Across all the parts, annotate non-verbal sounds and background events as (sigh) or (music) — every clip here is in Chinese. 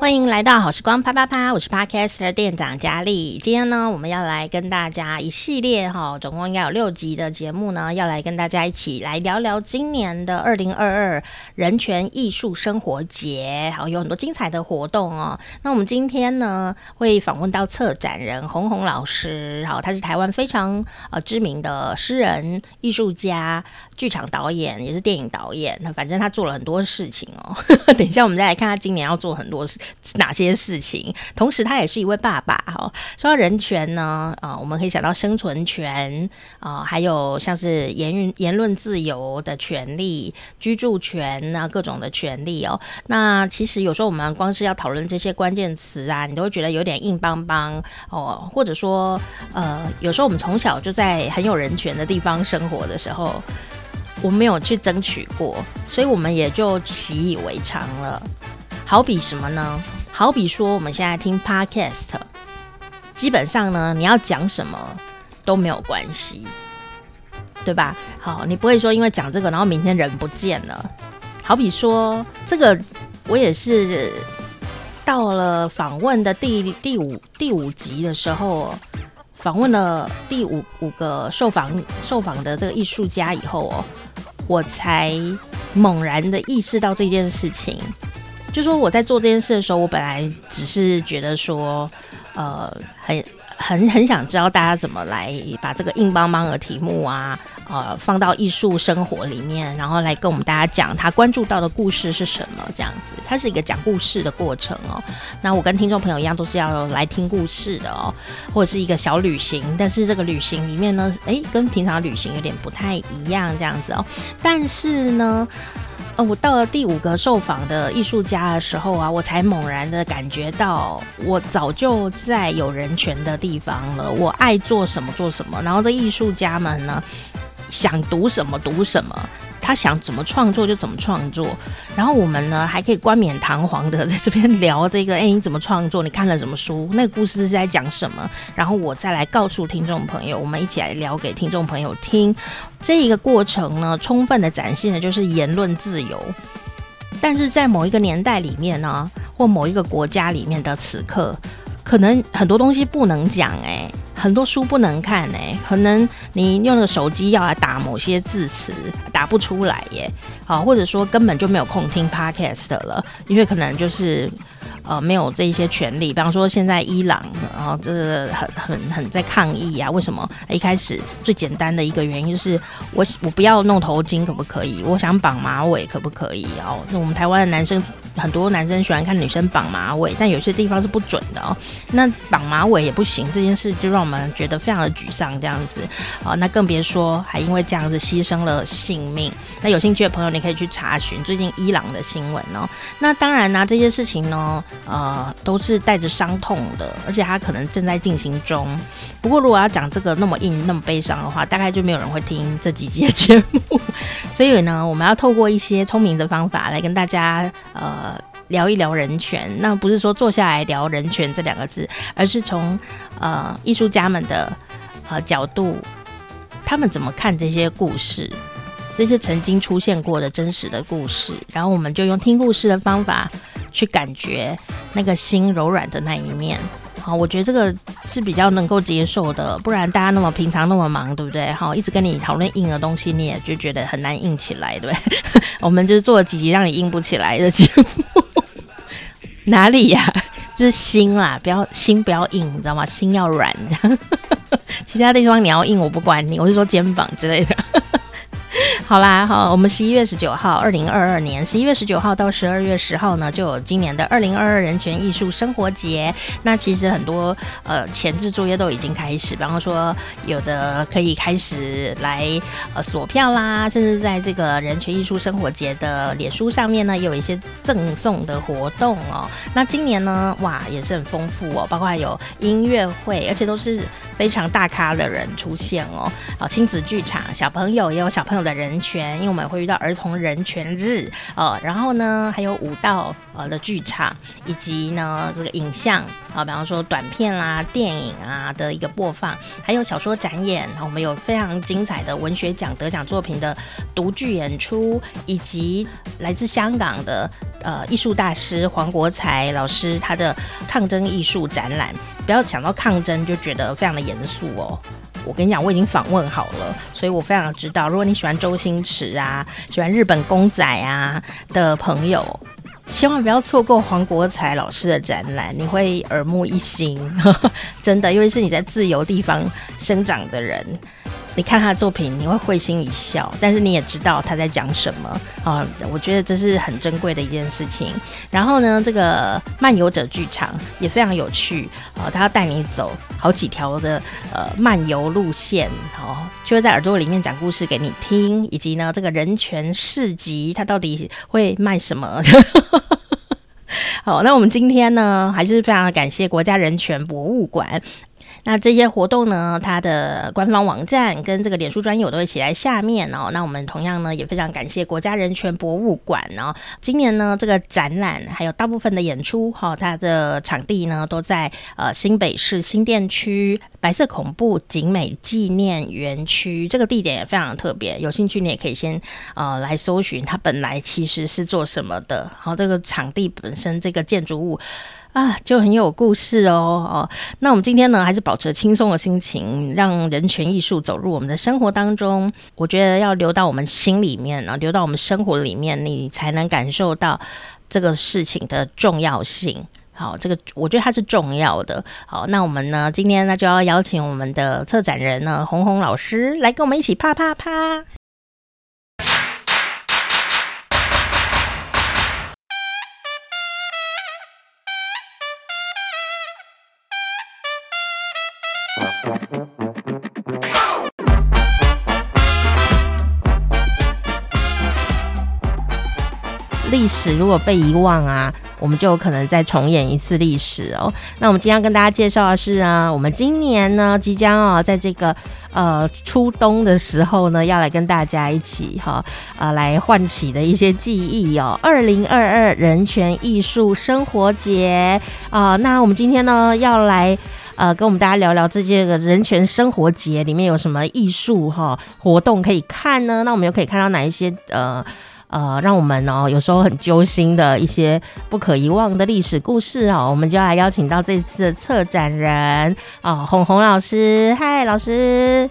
欢迎来到好时光啪啪啪，我是 Podcaster 店长佳丽。今天呢，我们要来跟大家一系列哈，总共应该有六集的节目呢，要来跟大家一起来聊聊今年的二零二二人权艺术生活节，好，有很多精彩的活动哦。那我们今天呢，会访问到策展人红红老师，好，他是台湾非常呃知名的诗人、艺术家、剧场导演，也是电影导演。那反正他做了很多事情哦。(laughs) 等一下，我们再来看他今年要做很多事。哪些事情？同时，他也是一位爸爸哈。说到人权呢，啊，我们可以想到生存权啊，还有像是言论言论自由的权利、居住权啊，各种的权利哦。那其实有时候我们光是要讨论这些关键词啊，你都会觉得有点硬邦邦哦，或者说呃，有时候我们从小就在很有人权的地方生活的时候，我们没有去争取过，所以我们也就习以为常了。好比什么呢？好比说，我们现在听 Podcast，基本上呢，你要讲什么都没有关系，对吧？好，你不会说因为讲这个，然后明天人不见了。好比说，这个我也是到了访问的第第五第五集的时候，访问了第五五个受访受访的这个艺术家以后哦，我才猛然的意识到这件事情。就说我在做这件事的时候，我本来只是觉得说，呃，很很很想知道大家怎么来把这个硬邦邦的题目啊，呃，放到艺术生活里面，然后来跟我们大家讲他关注到的故事是什么，这样子，它是一个讲故事的过程哦。那我跟听众朋友一样，都是要来听故事的哦，或者是一个小旅行，但是这个旅行里面呢，诶，跟平常旅行有点不太一样，这样子哦。但是呢。呃，我到了第五个受访的艺术家的时候啊，我才猛然的感觉到，我早就在有人权的地方了。我爱做什么做什么，然后这艺术家们呢，想读什么读什么。他想怎么创作就怎么创作，然后我们呢还可以冠冕堂皇的在这边聊这个，(laughs) 哎，你怎么创作？你看了什么书？那个故事是在讲什么？然后我再来告诉听众朋友，我们一起来聊给听众朋友听。这一个过程呢，充分的展现的就是言论自由，但是在某一个年代里面呢，或某一个国家里面的此刻，可能很多东西不能讲，哎。很多书不能看哎、可能你用那个手机要来打某些字词，打不出来耶。好，或者说根本就没有空听 podcast 了，因为可能就是呃没有这一些权利。比方说现在伊朗，然后这个很很很在抗议啊，为什么？一开始最简单的一个原因就是我我不要弄头巾可不可以？我想绑马尾可不可以？哦，那我们台湾的男生。很多男生喜欢看女生绑马尾，但有些地方是不准的哦。那绑马尾也不行，这件事就让我们觉得非常的沮丧。这样子，哦，那更别说还因为这样子牺牲了性命。那有兴趣的朋友，你可以去查询最近伊朗的新闻哦。那当然呢，这些事情呢，呃，都是带着伤痛的，而且它可能正在进行中。不过，如果要讲这个那么硬、那么悲伤的话，大概就没有人会听这几集的节目。(laughs) 所以呢，我们要透过一些聪明的方法来跟大家，呃。聊一聊人权，那不是说坐下来聊人权这两个字，而是从呃艺术家们的呃角度，他们怎么看这些故事，这些曾经出现过的真实的故事，然后我们就用听故事的方法去感觉那个心柔软的那一面。好，我觉得这个是比较能够接受的，不然大家那么平常那么忙，对不对？好，一直跟你讨论硬的东西，你也就觉得很难硬起来，对不对？(laughs) 我们就是做了几集让你硬不起来的节目，哪里呀？(laughs) 就是心啦，不要心不要硬，你知道吗？心要软，(laughs) 其他地方你要硬，我不管你，我是说肩膀之类的。(laughs) 好啦，好，我们十一月十九号，二零二二年十一月十九号到十二月十号呢，就有今年的二零二二人权艺术生活节。那其实很多呃前置作业都已经开始，比方说有的可以开始来呃锁票啦，甚至在这个人权艺术生活节的脸书上面呢，也有一些赠送的活动哦。那今年呢，哇，也是很丰富哦，包括有音乐会，而且都是非常大咖的人出现哦。啊，亲子剧场，小朋友也有小朋友的人。权，因为我们会遇到儿童人权日哦。然后呢，还有舞蹈呃的剧场，以及呢这个影像啊，比方说短片啦、电影啊的一个播放，还有小说展演。我们有非常精彩的文学奖得奖作品的独剧演出，以及来自香港的呃艺术大师黄国才老师他的抗争艺术展览。不要想到抗争就觉得非常的严肃哦。我跟你讲，我已经访问好了，所以我非常知道，如果你喜欢周星驰啊，喜欢日本公仔啊的朋友，千万不要错过黄国才老师的展览，你会耳目一新，(laughs) 真的，因为是你在自由地方生长的人。你看他的作品，你会会心一笑，但是你也知道他在讲什么啊？我觉得这是很珍贵的一件事情。然后呢，这个漫游者剧场也非常有趣啊，他要带你走好几条的呃漫游路线，哦，就会在耳朵里面讲故事给你听，以及呢这个人权市集，它到底会卖什么？(laughs) 好，那我们今天呢还是非常的感谢国家人权博物馆。那这些活动呢，它的官方网站跟这个脸书专页我都会写在下面哦。那我们同样呢，也非常感谢国家人权博物馆哦。今年呢，这个展览还有大部分的演出哈、它的场地呢都在呃新北市新店区白色恐怖景美纪念园区。这个地点也非常特别，有兴趣你也可以先呃来搜寻它本来其实是做什么的。然后这个场地本身这个建筑物。啊，就很有故事哦哦。那我们今天呢，还是保持轻松的心情，让人权艺术走入我们的生活当中。我觉得要留到我们心里面，然后留到我们生活里面，你才能感受到这个事情的重要性。好，这个我觉得它是重要的。好，那我们呢，今天呢就要邀请我们的策展人呢，红红老师来跟我们一起啪啪啪。历史如果被遗忘啊，我们就有可能再重演一次历史哦。那我们今天要跟大家介绍的是啊，我们今年呢即将啊，在这个呃初冬的时候呢，要来跟大家一起哈呃来唤起的一些记忆哦。二零二二人权艺术生活节啊，那我们今天呢要来呃跟我们大家聊聊这些个人权生活节里面有什么艺术哈活动可以看呢？那我们又可以看到哪一些呃？呃，让我们哦，有时候很揪心的一些不可遗忘的历史故事哦，我们就来邀请到这次的策展人哦，红红老师，嗨，老师，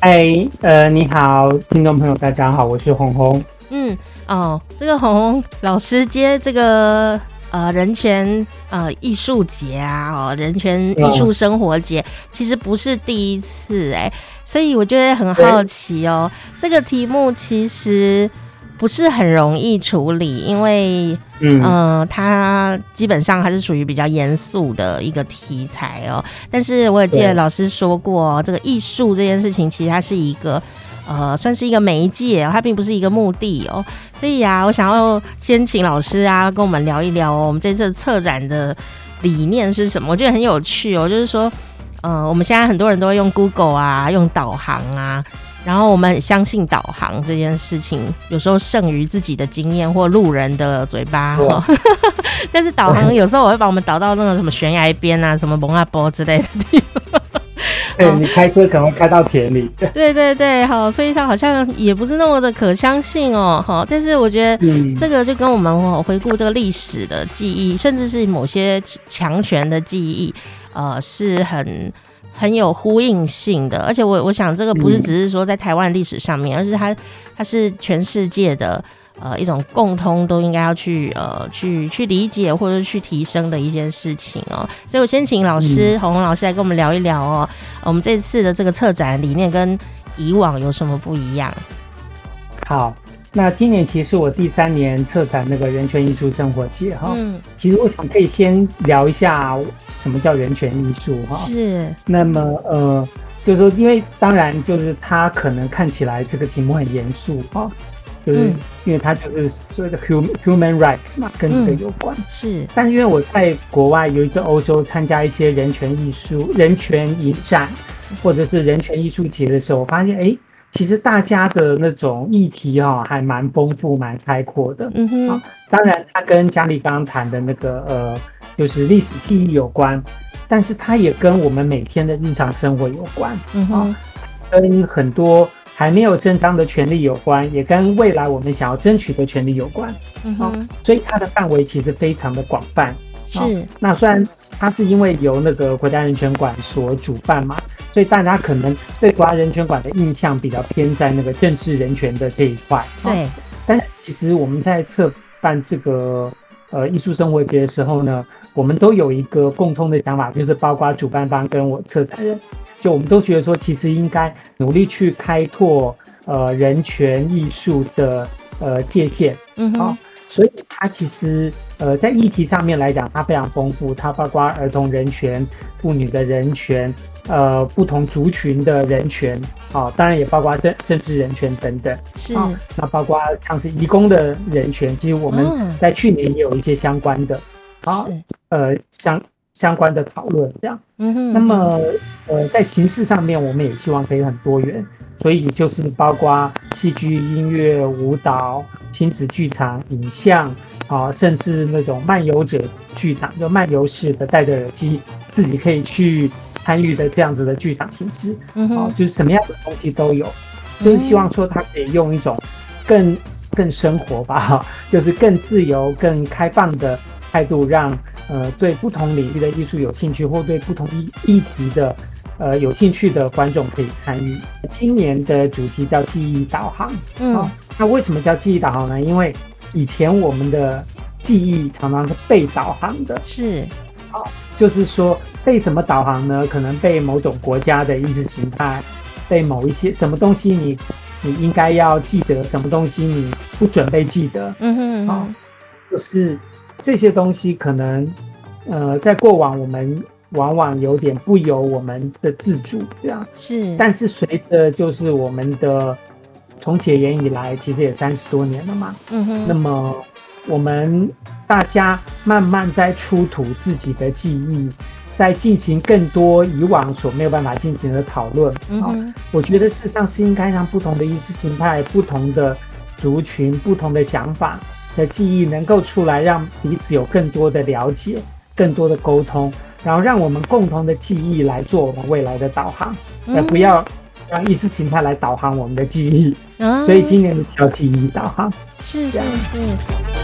嗨，呃，你好，听众朋友，大家好，我是红红。嗯，哦，这个红红老师接这个呃人权呃艺术节啊，哦，人权艺术生活节，其实不是第一次哎，所以我觉得很好奇哦，这个题目其实。不是很容易处理，因为，嗯、呃，它基本上还是属于比较严肃的一个题材哦。但是我也记得老师说过，哦这个艺术这件事情其实它是一个，呃，算是一个媒介，它并不是一个目的哦。所以啊，我想要先请老师啊跟我们聊一聊哦，我们这次策展的理念是什么？我觉得很有趣哦，就是说，呃，我们现在很多人都会用 Google 啊，用导航啊。然后我们很相信导航这件事情，有时候胜于自己的经验或路人的嘴巴。(laughs) 但是导航有时候我会把我们导到那个什么悬崖边啊，什么蒙阿波之类的地方。对，(laughs) 你开车可能开到田里。(laughs) 对对对，好，所以他好像也不是那么的可相信哦。好，但是我觉得这个就跟我们回顾这个历史的记忆，甚至是某些强权的记忆，呃，是很。很有呼应性的，而且我我想这个不是只是说在台湾历史上面，嗯、而是它它是全世界的呃一种共通都应该要去呃去去理解或者去提升的一件事情哦。所以我先请老师鸿鸿、嗯、老师来跟我们聊一聊哦，我们这次的这个策展理念跟以往有什么不一样？好。那今年其实是我第三年策展那个人权艺术生活节哈，嗯，其实我想可以先聊一下什么叫人权艺术哈，是。那么呃，就是说，因为当然就是它可能看起来这个题目很严肃哈，就是因为它就是所谓的 human human rights 嘛，跟这个有关，是。但是因为我在国外有一次欧洲参加一些人权艺术、人权影展或者是人权艺术节的时候，我发现哎。其实大家的那种议题哈、哦，还蛮丰富、蛮开阔的。嗯哼、啊，当然它跟佳丽刚刚谈的那个呃，就是历史记忆有关，但是它也跟我们每天的日常生活有关。嗯哼，啊、跟很多还没有伸张的权利有关，也跟未来我们想要争取的权利有关。嗯哼，啊、所以它的范围其实非常的广泛。是、啊，那虽然。它是因为由那个国家人权馆所主办嘛，所以大家可能对国家人权馆的印象比较偏在那个政治人权的这一块。对，但其实我们在策办这个呃艺术生活节的时候呢，我们都有一个共通的想法，就是包括主办方跟我策展人，就我们都觉得说，其实应该努力去开拓呃人权艺术的呃界限。嗯好。哦所以它其实，呃，在议题上面来讲，它非常丰富。它包括儿童人权、妇女的人权，呃，不同族群的人权，啊、哦，当然也包括政政治人权等等。是、哦。那包括像是移工的人权，其实我们在去年也有一些相关的，好、哦，呃，相相关的讨论这样。嗯哼。那么，呃，在形式上面，我们也希望可以很多元。所以就是包括戏剧、音乐、舞蹈、亲子剧场、影像啊，甚至那种漫游者剧场，就漫游式的，戴着耳机自己可以去参与的这样子的剧场形式。嗯哼，就是什么样的东西都有，就是希望说它可以用一种更更生活吧，(laughs) 就是更自由、更开放的态度，让呃对不同领域的艺术有兴趣或对不同议议题的。呃，有兴趣的观众可以参与。今年的主题叫记忆导航。嗯、哦，那为什么叫记忆导航呢？因为以前我们的记忆常常是被导航的。是，好、哦，就是说被什么导航呢？可能被某种国家的意识形态，被某一些什么东西你你应该要记得，什么东西你不准备记得。嗯哼，好、哦，就是这些东西可能，呃，在过往我们。往往有点不由我们的自主，这样是。但是随着就是我们的从解严以来，其实也三十多年了嘛。嗯哼。那么我们大家慢慢在出土自己的记忆，在进行更多以往所没有办法进行的讨论。嗯哼。我觉得事实上是应该让不同的意识形态、不同的族群、不同的想法的记忆能够出来，让彼此有更多的了解、更多的沟通。然后让我们共同的记忆来做我们未来的导航，而不要让意识形态来导航我们的记忆。嗯，所以今年的叫记忆导航，是这样。是是。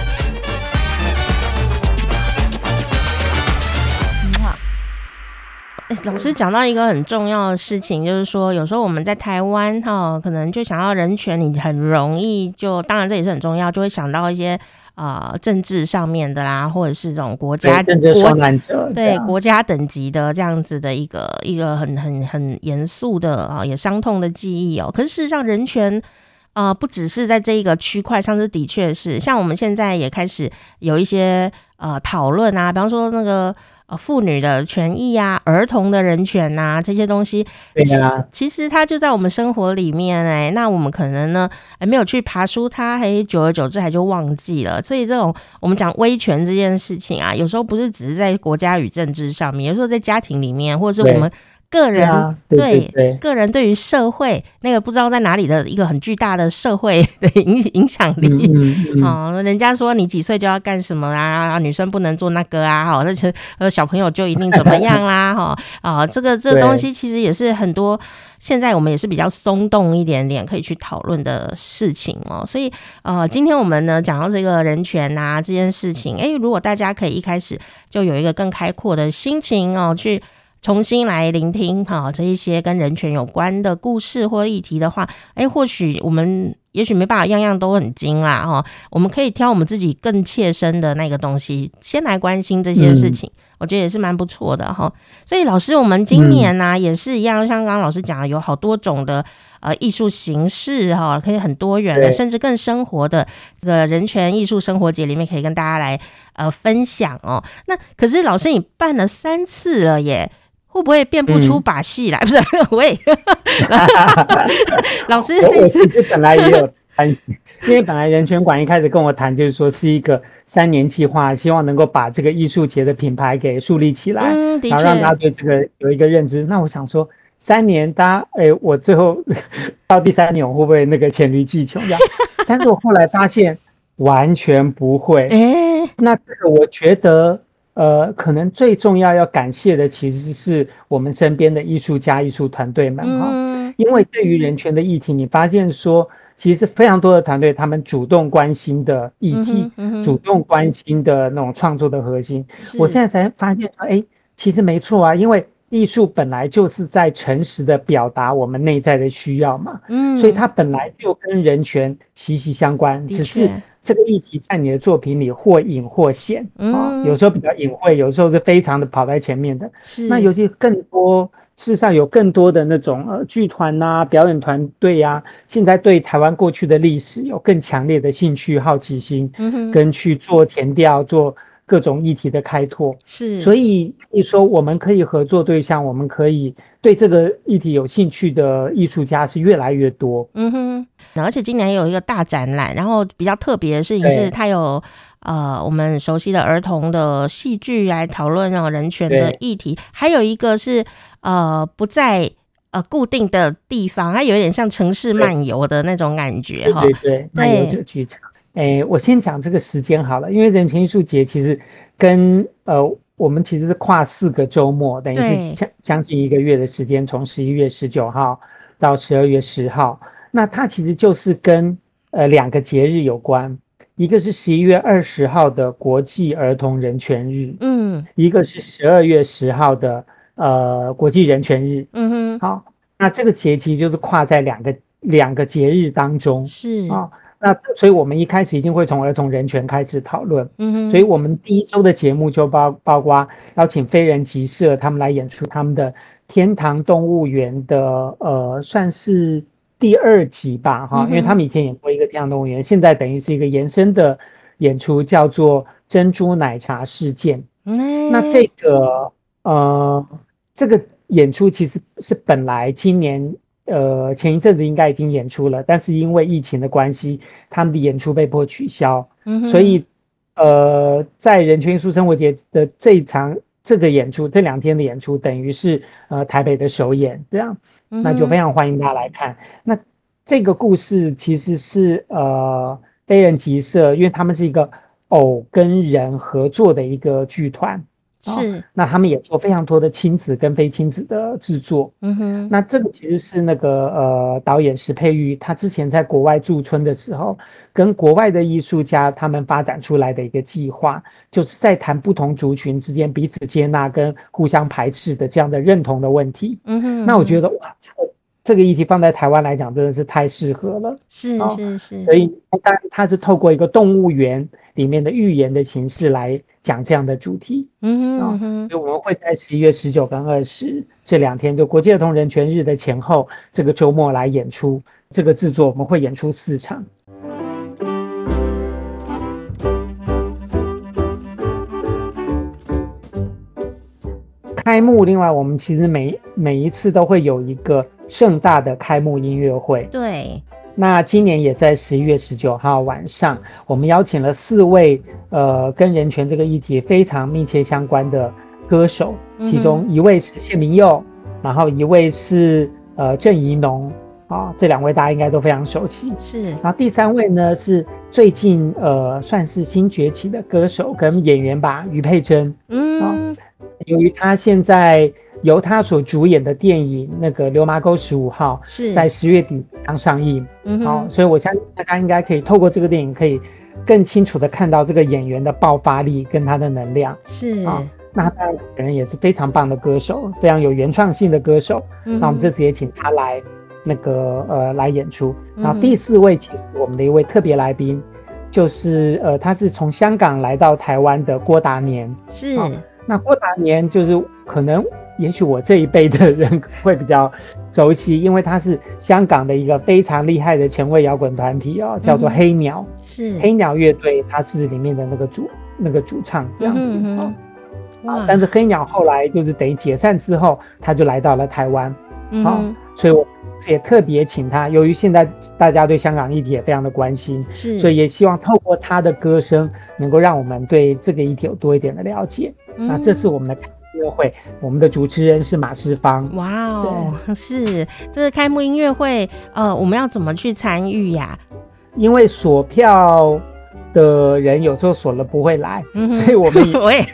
老师讲到一个很重要的事情，就是说有时候我们在台湾哈，可能就想要人权，你很容易就，当然这也是很重要，就会想到一些。啊、呃，政治上面的啦，或者是这种国家政治受难者，对国家等级的这样子的一个一个很很很严肃的啊，也伤痛的记忆哦。可是事实上，人权啊、呃，不只是在这一个区块上，是的确是像我们现在也开始有一些呃讨论啊，比方说那个。妇女的权益啊，儿童的人权呐、啊，这些东西，对啊，其实它就在我们生活里面哎、欸。那我们可能呢，还没有去爬书它，还，久而久之还就忘记了。所以这种我们讲威权这件事情啊，有时候不是只是在国家与政治上面，有时候在家庭里面，或者是我们。个人对，啊、对，个人对于社会那个不知道在哪里的一个很巨大的社会的影影响力。啊、嗯嗯。哦，人家说你几岁就要干什么啊，女生不能做那个啊，好，那些呃小朋友就一定怎么样啦，(laughs) 哈。啊，这个这个东西其实也是很多现在我们也是比较松动一点点可以去讨论的事情哦，所以呃，今天我们呢讲到这个人权啊这件事情，诶，如果大家可以一开始就有一个更开阔的心情哦去。重新来聆听哈，这一些跟人权有关的故事或议题的话，哎，或许我们也许没办法样样都很精啦哈，我们可以挑我们自己更切身的那个东西，先来关心这些事情，嗯、我觉得也是蛮不错的哈。所以老师，我们今年呢、啊嗯、也是一样，像刚刚老师讲的，有好多种的呃艺术形式哈，可以很多元的，甚至更生活的这个人权艺术生活节里面，可以跟大家来呃分享哦。那可是老师，你办了三次了耶。会不会变不出把戏来？嗯、不是，(laughs) 喂，(laughs) 老师，我其实本来也有担心，因为本来人权馆一开始跟我谈，就是说是一个三年计划，希望能够把这个艺术节的品牌给树立起来，嗯、然后让大家对这个有一个认知。那我想说，三年，大家哎，我最后 (laughs) 到第三年，我会不会那个黔驴技穷呀？但是我后来发现完全不会。哎，那这个我觉得。呃，可能最重要要感谢的，其实是我们身边的艺术家、艺术团队们哈、嗯。因为对于人权的议题，你发现说，其实非常多的团队，他们主动关心的议题，嗯嗯、主动关心的那种创作的核心。我现在才发现说，哎，其实没错啊，因为艺术本来就是在诚实的表达我们内在的需要嘛。嗯，所以它本来就跟人权息息相关，只是。这个议题在你的作品里或隐或显啊、嗯。哦，有时候比较隐晦，有时候是非常的跑在前面的。是，那尤其更多，事实上有更多的那种呃剧团呐、啊、表演团队呀，现在对台湾过去的历史有更强烈的兴趣、好奇心，嗯，跟去做填调、做各种议题的开拓。是，所以你说我们可以合作对象，我们可以对这个议题有兴趣的艺术家是越来越多。嗯哼。而且今年有一个大展览，然后比较特别的事情是，它有呃我们熟悉的儿童的戏剧来讨论那种人权的议题，还有一个是呃不在呃固定的地方，它有一点像城市漫游的那种感觉哈。对对对，漫游者剧场。哎，我先讲这个时间好了，因为人权艺术节其实跟呃我们其实是跨四个周末，等于是将将近一个月的时间，从十一月十九号到十二月十号。那它其实就是跟呃两个节日有关，一个是十一月二十号的国际儿童人权日，嗯，一个是十二月十号的呃国际人权日，嗯哼，好，那这个节期就是跨在两个两个节日当中，是啊，那所以我们一开始一定会从儿童人权开始讨论，嗯哼，所以我们第一周的节目就包包括邀请非人集社他们来演出他们的天堂动物园的呃算是。第二集吧，哈，因为他们以前演过一个《天堂动物园》，现在等于是一个延伸的演出，叫做《珍珠奶茶事件》。嗯那这个呃，这个演出其实是本来今年呃前一阵子应该已经演出了，但是因为疫情的关系，他们的演出被迫取消。嗯所以呃，在人权艺术生活节的这一场这个演出，这两天的演出，等于是呃台北的首演，这样。那就非常欢迎大家来看。那这个故事其实是呃非人集社，因为他们是一个偶跟人合作的一个剧团，是、哦。那他们也做非常多的亲子跟非亲子的制作。嗯哼。那这个其实是那个呃导演石佩玉，他之前在国外驻村的时候，跟国外的艺术家他们发展出来的一个计划，就是在谈不同族群之间彼此接纳跟互相排斥的这样的认同的问题。嗯哼。那我觉得哇。这个议题放在台湾来讲，真的是太适合了。是是是，所以当然它是透过一个动物园里面的寓言的形式来讲这样的主题。嗯哼，嗯，所以我们会在十一月十九跟二十这两天，就国际儿童人权日的前后这个周末来演出这个制作，我们会演出四场。开幕，另外我们其实每每一次都会有一个盛大的开幕音乐会。对，那今年也在十一月十九号晚上，我们邀请了四位呃跟人权这个议题非常密切相关的歌手，其中一位是谢明佑，然后一位是呃郑宜农啊，这两位大家应该都非常熟悉。是，然后第三位呢是最近呃算是新崛起的歌手跟演员吧，于佩珍。嗯。由于他现在由他所主演的电影《那个流麻沟十五号》是在十月底刚上映，嗯，好，所以我相信大家应该可以透过这个电影，可以更清楚的看到这个演员的爆发力跟他的能量。是啊，那他当然本人也是非常棒的歌手，非常有原创性的歌手。嗯，那我们这次也请他来那个呃来演出。然后第四位其实我们的一位特别来宾，就是呃他是从香港来到台湾的郭达年。是。那郭达年就是可能，也许我这一辈的人会比较熟悉，因为他是香港的一个非常厉害的前卫摇滚团体哦，叫做黑鸟，是。黑鸟乐队，它是里面的那个主那个主唱这样子。啊。啊，但是黑鸟后来就是等于解散之后，他就来到了台湾，啊，所以我也特别请他，由于现在大家对香港议题也非常的关心，是，所以也希望透过他的歌声，能够让我们对这个议题有多一点的了解。那这是我们的乐会，我们的主持人是马世芳。哇哦，是这个开幕音乐会，呃，我们要怎么去参与呀？因为锁票的人有时候锁了不会来，嗯、所以我们也 (laughs) 会。(laughs)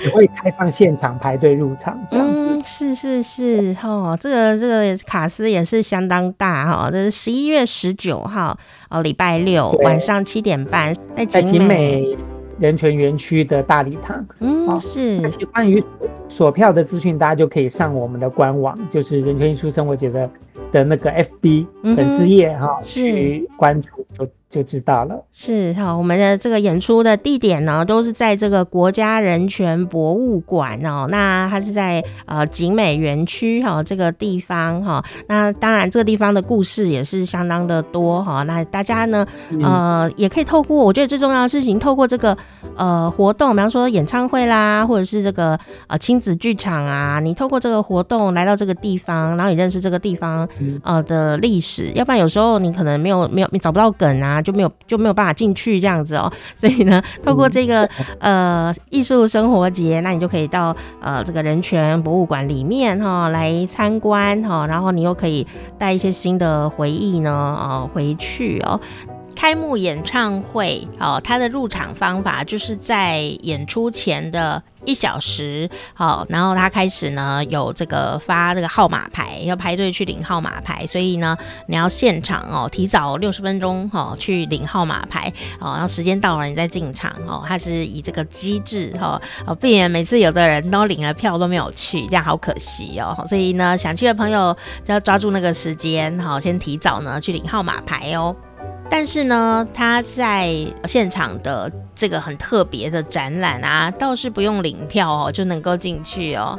也会开放现场排队入场这样子，嗯、是是是，哦，这个这个卡司也是相当大哈，这是十一月十九号哦，礼拜六晚上七点半在景美人权园区的大礼堂，嗯，是。而且关于索票的资讯，大家就可以上我们的官网，就是人权艺术生活节的的那个 FB 粉丝页哈，去关注就。就知道了，是好，我们的这个演出的地点呢，都是在这个国家人权博物馆哦。那它是在呃景美园区哈这个地方哈。那当然这个地方的故事也是相当的多哈。那大家呢呃也可以透过，我觉得最重要的事情，透过这个呃活动，比方说演唱会啦，或者是这个呃亲子剧场啊，你透过这个活动来到这个地方，然后你认识这个地方呃的历史。要不然有时候你可能没有没有你找不到梗啊。就没有就没有办法进去这样子哦，所以呢，透过这个 (laughs) 呃艺术生活节，那你就可以到呃这个人权博物馆里面哈、哦、来参观哈、哦，然后你又可以带一些新的回忆呢哦回去哦。开幕演唱会哦，它的入场方法就是在演出前的一小时，好，然后他开始呢有这个发这个号码牌，要排队去领号码牌，所以呢你要现场哦，提早六十分钟哦去领号码牌哦，然后时间到了你再进场哦，它是以这个机制哈哦，避免每次有的人都领了票都没有去，这样好可惜哦，所以呢想去的朋友就要抓住那个时间，好，先提早呢去领号码牌哦。但是呢，他在现场的这个很特别的展览啊，倒是不用领票哦，就能够进去哦。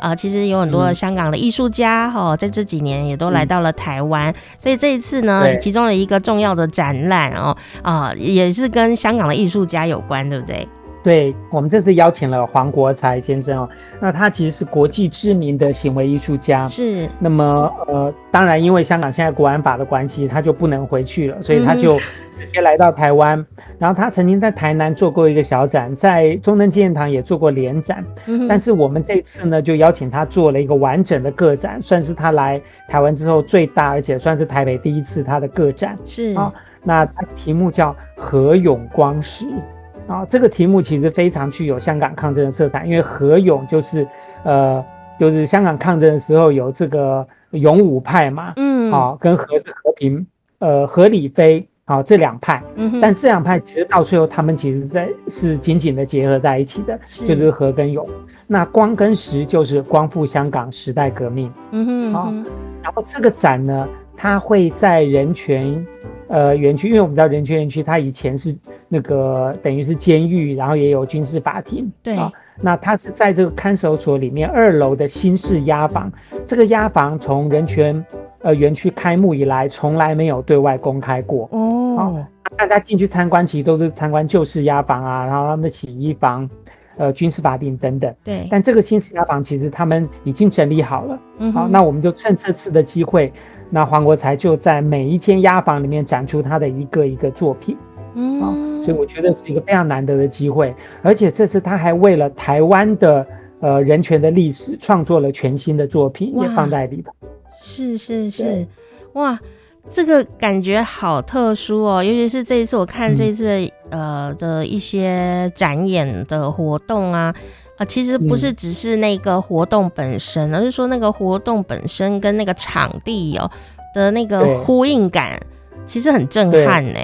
呃，其实有很多香港的艺术家哈、哦，在这几年也都来到了台湾，嗯、所以这一次呢，其中的一个重要的展览哦，啊、呃，也是跟香港的艺术家有关，对不对？对，我们这次邀请了黄国才先生哦，那他其实是国际知名的行为艺术家，是。那么呃，当然因为香港现在国安法的关系，他就不能回去了，所以他就直接来到台湾。嗯、然后他曾经在台南做过一个小展，在中正纪念堂也做过联展。嗯。但是我们这次呢，就邀请他做了一个完整的个展，算是他来台湾之后最大，而且算是台北第一次他的个展。是啊、哦，那他题目叫《何永光石》。啊、哦，这个题目其实非常具有香港抗争的色彩，因为何勇就是，呃，就是香港抗争的时候有这个勇武派嘛，嗯，好、哦，跟何是和平，呃，何李飞，好、哦，这两派，嗯，但这两派其实到最后他们其实在是紧紧的结合在一起的，是就是何跟勇，那光跟石就是光复香港时代革命，嗯哼，好、哦，然后这个展呢，它会在人权。呃，园区，因为我们知道人权园区，它以前是那个等于是监狱，然后也有军事法庭。对啊，那他是在这个看守所里面二楼的新式押房。这个押房从人权呃园区开幕以来，从来没有对外公开过。哦，啊、大家进去参观，其实都是参观旧式押房啊，然后他们的洗衣房、呃军事法庭等等。对，但这个新式押房其实他们已经整理好了。嗯，好，那我们就趁这次的机会。那黄国才就在每一间押房里面展出他的一个一个作品，嗯，啊，所以我觉得是一个非常难得的机会，而且这次他还为了台湾的呃人权的历史创作了全新的作品，也放在里头。是是是，哇，这个感觉好特殊哦，尤其是这一次我看这次、嗯、呃的一些展演的活动啊。啊，其实不是只是那个活动本身，嗯，而是说那个活动本身跟那个场地哦的那个呼应感，其实很震撼呢。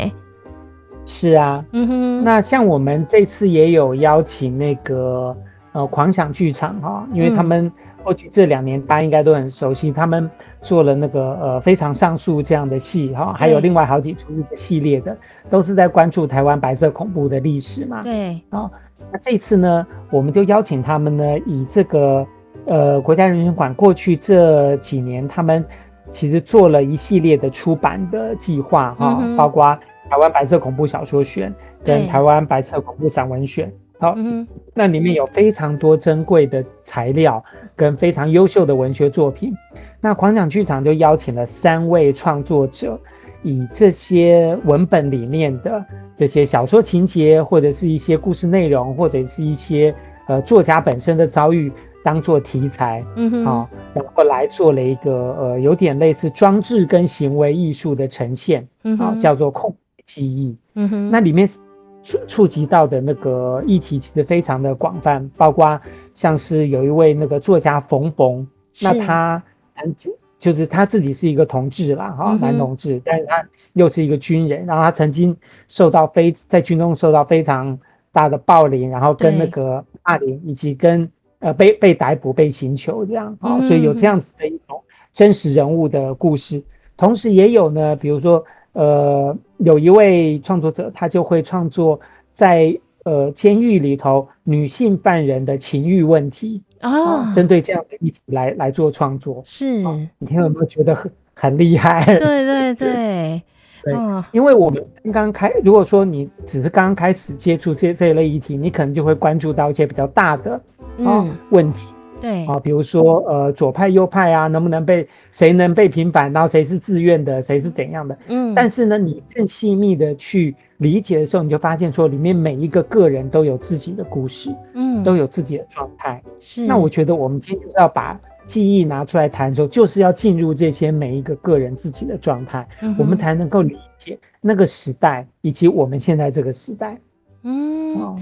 是啊，嗯哼。那像我们这次也有邀请那个呃狂想剧场哈，因为他们过去这两年大家应该都很熟悉，他们做了那个呃非常上述这样的戏哈，还有另外好几出一个系列的，都是在关注台湾白色恐怖的历史嘛。对，啊。那这次呢，我们就邀请他们呢，以这个呃国家人权馆过去这几年，他们其实做了一系列的出版的计划哈、嗯，包括台湾白色恐怖小说选跟台湾白色恐怖散文选。好、嗯，那里面有非常多珍贵的材料跟非常优秀的文学作品。那狂想剧场就邀请了三位创作者。以这些文本里面的这些小说情节，或者是一些故事内容，或者是一些呃作家本身的遭遇当做题材，嗯哼，啊，然后来做了一个呃有点类似装置跟行为艺术的呈现，嗯哼，叫做空记忆，嗯哼，那里面触触及到的那个议题其实非常的广泛，包括像是有一位那个作家冯冯，那他就是他自己是一个同志啦，哈，男同志，但是他又是一个军人，然后他曾经受到非在军中受到非常大的暴力，然后跟那个霸凌，以及跟呃被被逮捕、被刑求这样啊，所以有这样子的一种真实人物的故事，同时也有呢，比如说呃，有一位创作者，他就会创作在呃监狱里头女性犯人的情欲问题。啊，针对这样的议题来来做创作，是，你听有没有觉得很很厉害？对对对。对，(laughs) 因为我们刚刚开，如果说你只是刚刚开始接触这这一类议题，你可能就会关注到一些比较大的啊问题，对啊，比如说呃左派右派啊，能不能被谁能被平反，然后谁是自愿的，谁是怎样的？嗯，但是呢，你更细密的去。理解的时候，你就发现说，里面每一个个人都有自己的故事，嗯，都有自己的状态。是，那我觉得我们今天就是要把记忆拿出来谈的时候，就是要进入这些每一个个人自己的状态，嗯，我们才能够理解那个时代以及我们现在这个时代。嗯，哦，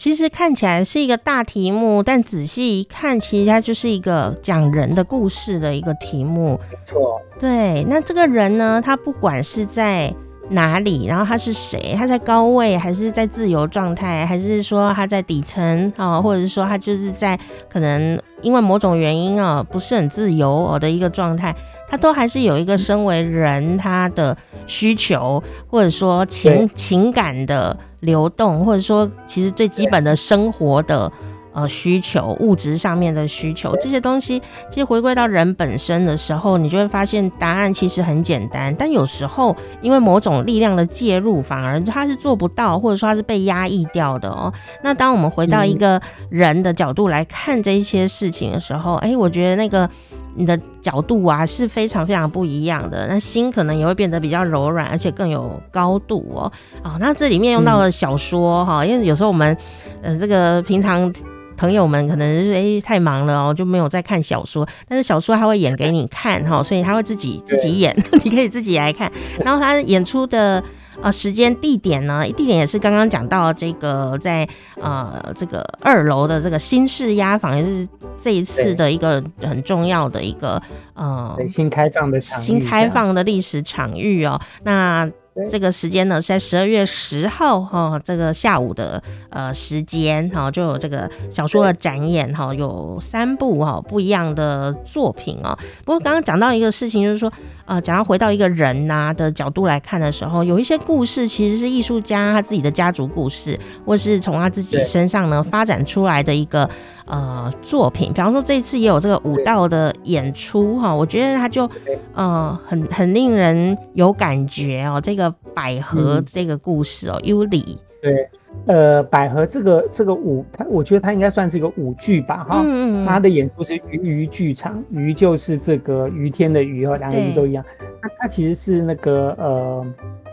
其实看起来是一个大题目，但仔细一看，其实它就是一个讲人的故事的一个题目。没错，对。那这个人呢，他不管是在哪里？然后他是谁？他在高位还是在自由状态？还是说他在底层啊？或者是说他就是在可能因为某种原因啊，不是很自由哦的一个状态？他都还是有一个身为人他的需求，或者说情情感的流动，或者说其实最基本的生活的。呃，需求物质上面的需求这些东西，其实回归到人本身的时候，你就会发现答案其实很简单。但有时候因为某种力量的介入，反而他是做不到，或者说他是被压抑掉的哦。那当我们回到一个人的角度来看这些事情的时候，哎、嗯欸，我觉得那个你的角度啊是非常非常不一样的。那心可能也会变得比较柔软，而且更有高度哦。哦，那这里面用到了小说哈、嗯，因为有时候我们呃这个平常。朋友们可能是诶、欸、太忙了哦，就没有在看小说。但是小说他会演给你看哈，所以他会自己自己演，(laughs) 你可以自己来看。然后他演出的呃时间地点呢，地点也是刚刚讲到这个在呃这个二楼的这个新式压房，也是这一次的一个很重要的一个呃新开放的场，新开放的历史场域哦。那这个时间呢是在十二月十号哈，这个下午的呃时间哈，就有这个小说的展演哈，有三部哈不一样的作品哦。不过刚刚讲到一个事情，就是说呃，讲到回到一个人呐、的角度来看的时候，有一些故事其实是艺术家他自己的家族故事，或是从他自己身上呢发展出来的一个呃作品。比方说这一次也有这个舞蹈的演出哈，我觉得他就呃很很令人有感觉哦，这个。百合这个故事哦，尤、嗯、里。对，呃，百合这个这个舞，它我觉得它应该算是一个舞剧吧，哈，嗯嗯，它的演出是鱼鱼剧场，鱼就是这个于天的鱼哦，两个鱼都一样。它它其实是那个呃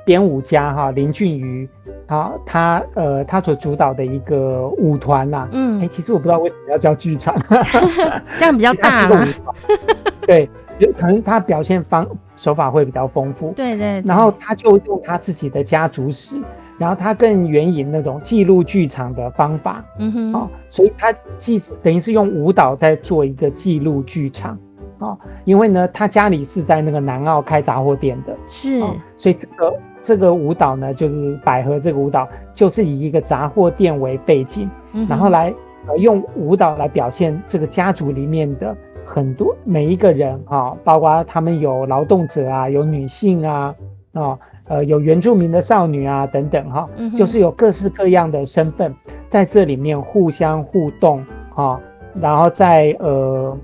编舞家哈林俊瑜，啊，他呃他所主导的一个舞团呐，嗯，哎、欸，其实我不知道为什么要叫剧场，(laughs) 这样比较大嘛，(laughs) 对。就可能他表现方手法会比较丰富，对，对对，然后他就用他自己的家族史，然后他更援引那种记录剧场的方法，嗯哼，啊、哦，所以他既等于是用舞蹈在做一个记录剧场，啊、哦，因为呢，他家里是在那个南澳开杂货店的，是，哦、所以这个这个舞蹈呢，就是百合这个舞蹈，就是以一个杂货店为背景，嗯、然后来呃用舞蹈来表现这个家族里面的。很多每一个人啊，包括他们有劳动者啊，有女性啊，啊，呃，有原住民的少女啊等等哈、嗯，就是有各式各样的身份在这里面互相互动哈，然后在呃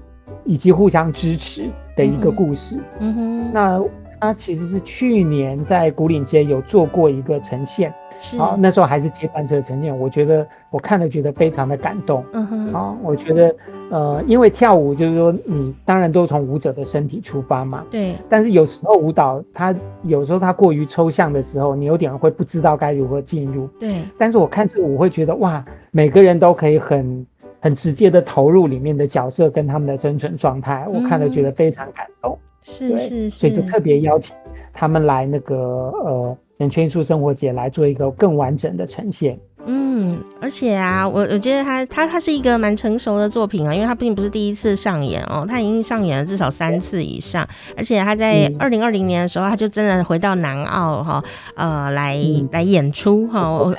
以及互相支持的一个故事。嗯哼，那他其实是去年在古岭街有做过一个呈现。好，那时候还是接班车的呈现，我觉得我看了觉得非常的感动。嗯哼，好，我觉得呃，因为跳舞就是说你当然都从舞者的身体出发嘛。对。但是有时候舞蹈它有时候它过于抽象的时候，你有点会不知道该如何进入。对。但是我看这个舞会觉得哇，每个人都可以很很直接的投入里面的角色跟他们的生存状态，我看了觉得非常感动。是是是，所以就特别邀请他们来那个呃人权艺术生活节来做一个更完整的呈现。嗯，而且啊，我我觉得他他他是一个蛮成熟的作品啊，因为他并不是第一次上演哦，他已经上演了至少三次以上，而且他在二零二零年的时候，他就真的回到南澳哈，呃，来、嗯、来演出哈。我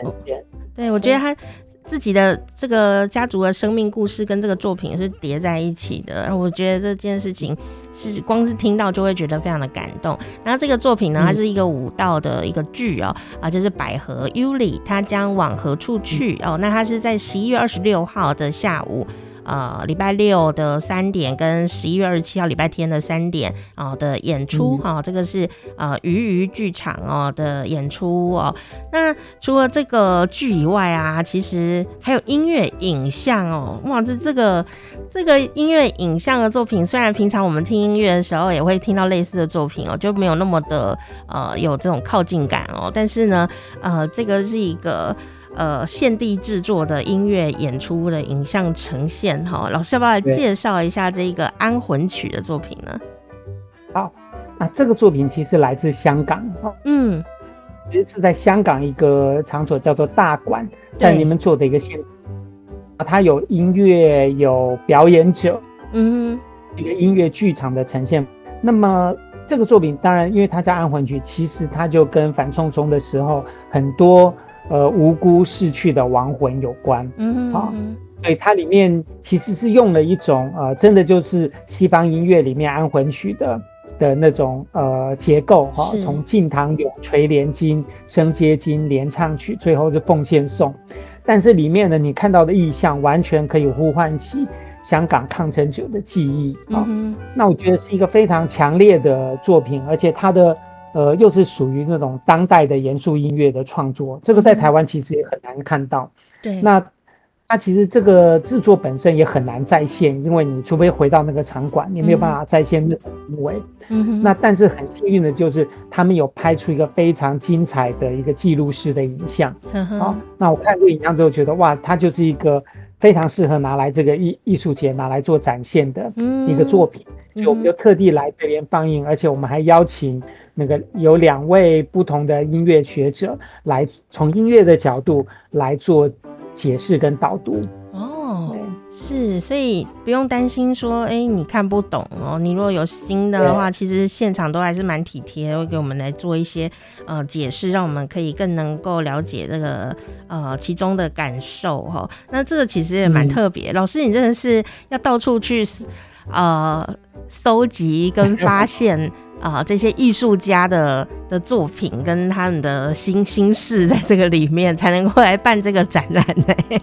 对我觉得他。自己的这个家族的生命故事跟这个作品是叠在一起的，然后我觉得这件事情是光是听到就会觉得非常的感动。那这个作品呢，它是一个舞蹈的一个剧哦，啊，就是百合 Yuli，它将往何处去哦？那它是在十一月二十六号的下午。呃，礼拜六的三点跟十一月二十七号礼拜天的三点啊、呃、的演出哈、嗯哦，这个是呃鱼鱼剧场哦的演出哦。那除了这个剧以外啊，其实还有音乐影像哦。哇，这这个这个音乐影像的作品，虽然平常我们听音乐的时候也会听到类似的作品哦，就没有那么的呃有这种靠近感哦。但是呢，呃，这个是一个。呃，现地制作的音乐演出的影像呈现，哈，老师要不要介绍一下这一个安魂曲的作品呢？好，那这个作品其实来自香港，嗯，其实是在香港一个场所叫做大馆，在你们做的一个现，啊，它有音乐，有表演者，嗯，一个音乐剧场的呈现。那么这个作品当然，因为它叫安魂曲，其实它就跟反送中的时候很多。呃，无辜逝去的亡魂有关，嗯啊，所以它里面其实是用了一种呃，真的就是西方音乐里面安魂曲的的那种呃结构哈，从敬堂咏、垂帘经、升阶经、联唱曲，最后是奉献颂。但是里面呢，你看到的意象完全可以呼唤起香港抗争者的记忆啊。嗯、那我觉得是一个非常强烈的作品，而且它的。呃，又是属于那种当代的严肃音乐的创作，这个在台湾其实也很难看到。对，那它其实这个制作本身也很难再现，因为你除非回到那个场馆，你没有办法再现那种氛围。那但是很幸运的就是，他们有拍出一个非常精彩的一个记录式的影像。嗯哼。好，那我看这个影像之后觉得，哇，它就是一个非常适合拿来这个艺艺术节拿来做展现的一个作品。嗯。就我们就特地来这边放映，而且我们还邀请。那个有两位不同的音乐学者来从音乐的角度来做解释跟导读哦，是，所以不用担心说，哎、欸，你看不懂哦。你如果有心的话，其实现场都还是蛮体贴，会给我们来做一些呃解释，让我们可以更能够了解这个呃其中的感受哈、哦。那这个其实也蛮特别，嗯、老师你真的是要到处去呃搜集跟发现。啊，这些艺术家的的作品跟他们的心心事，在这个里面才能够来办这个展览呢。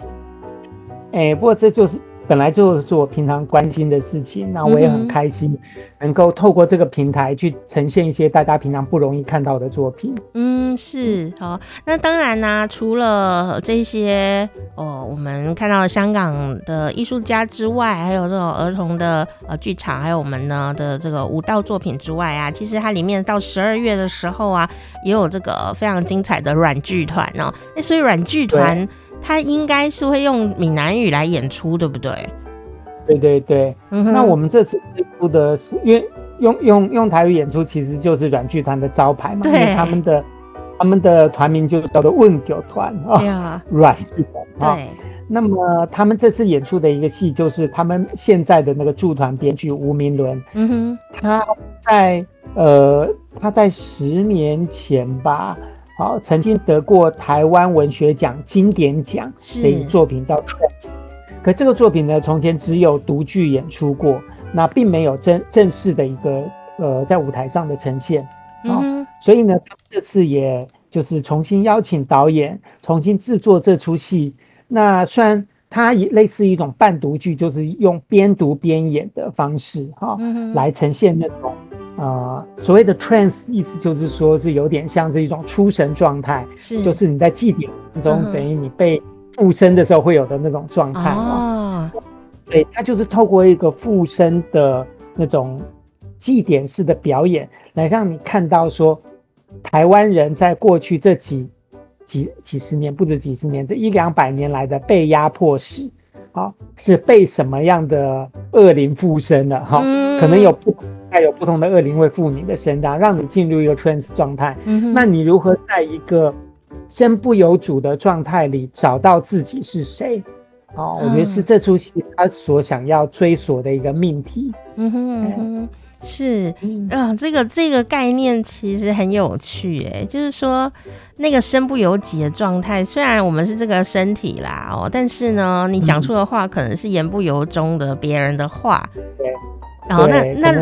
哎、不过这就是。本来就是我平常关心的事情，那我也很开心，能够透过这个平台去呈现一些大家平常不容易看到的作品。嗯，是好。那当然呢、啊，除了这些哦，我们看到香港的艺术家之外，还有这种儿童的呃剧场，还有我们呢的这个舞蹈作品之外啊，其实它里面到十二月的时候啊，也有这个非常精彩的软剧团哦。那所以软剧团。他应该是会用闽南语来演出，对不对？对对对。嗯。那我们这次推出的是，因为用用用台语演出，其实就是软剧团的招牌嘛。对。因为他们的他们的团名就叫做问酒团啊，软剧团。对。那么他们这次演出的一个戏，就是他们现在的那个驻团编剧吴明伦。嗯哼。他在呃，他在十年前吧。好，曾经得过台湾文学奖经典奖的一个作品叫《Trance》，可这个作品呢，从前只有独剧演出过，那并没有正正式的一个呃在舞台上的呈现。所以呢，这次也就是重新邀请导演重新制作这出戏。那虽然它也类似一种半独剧，就是用边读边演的方式，哈、嗯，来呈现那种。呃，所谓的 trance 意思就是说，是有点像是一种出神状态，是，就是你在祭典中，等于你被附身的时候会有的那种状态啊。对，它就是透过一个附身的那种祭典式的表演，来让你看到说，台湾人在过去这几几几十年，不止几十年，这一两百年来的被压迫史。啊，是被什么样的恶灵附身了哈？可能有不带有不同的恶灵会附你的身，上让你进入一个 trance 状态。嗯，那你如何在一个身不由主的状态里找到自己是谁？哦，我觉得是这出戏他所想要追索的一个命题。嗯哼，嗯哼，是，嗯、呃，这个这个概念其实很有趣，哎，就是说那个身不由己的状态，虽然我们是这个身体啦，哦，但是呢，你讲出的话可能是言不由衷的别人的话。对。然后那那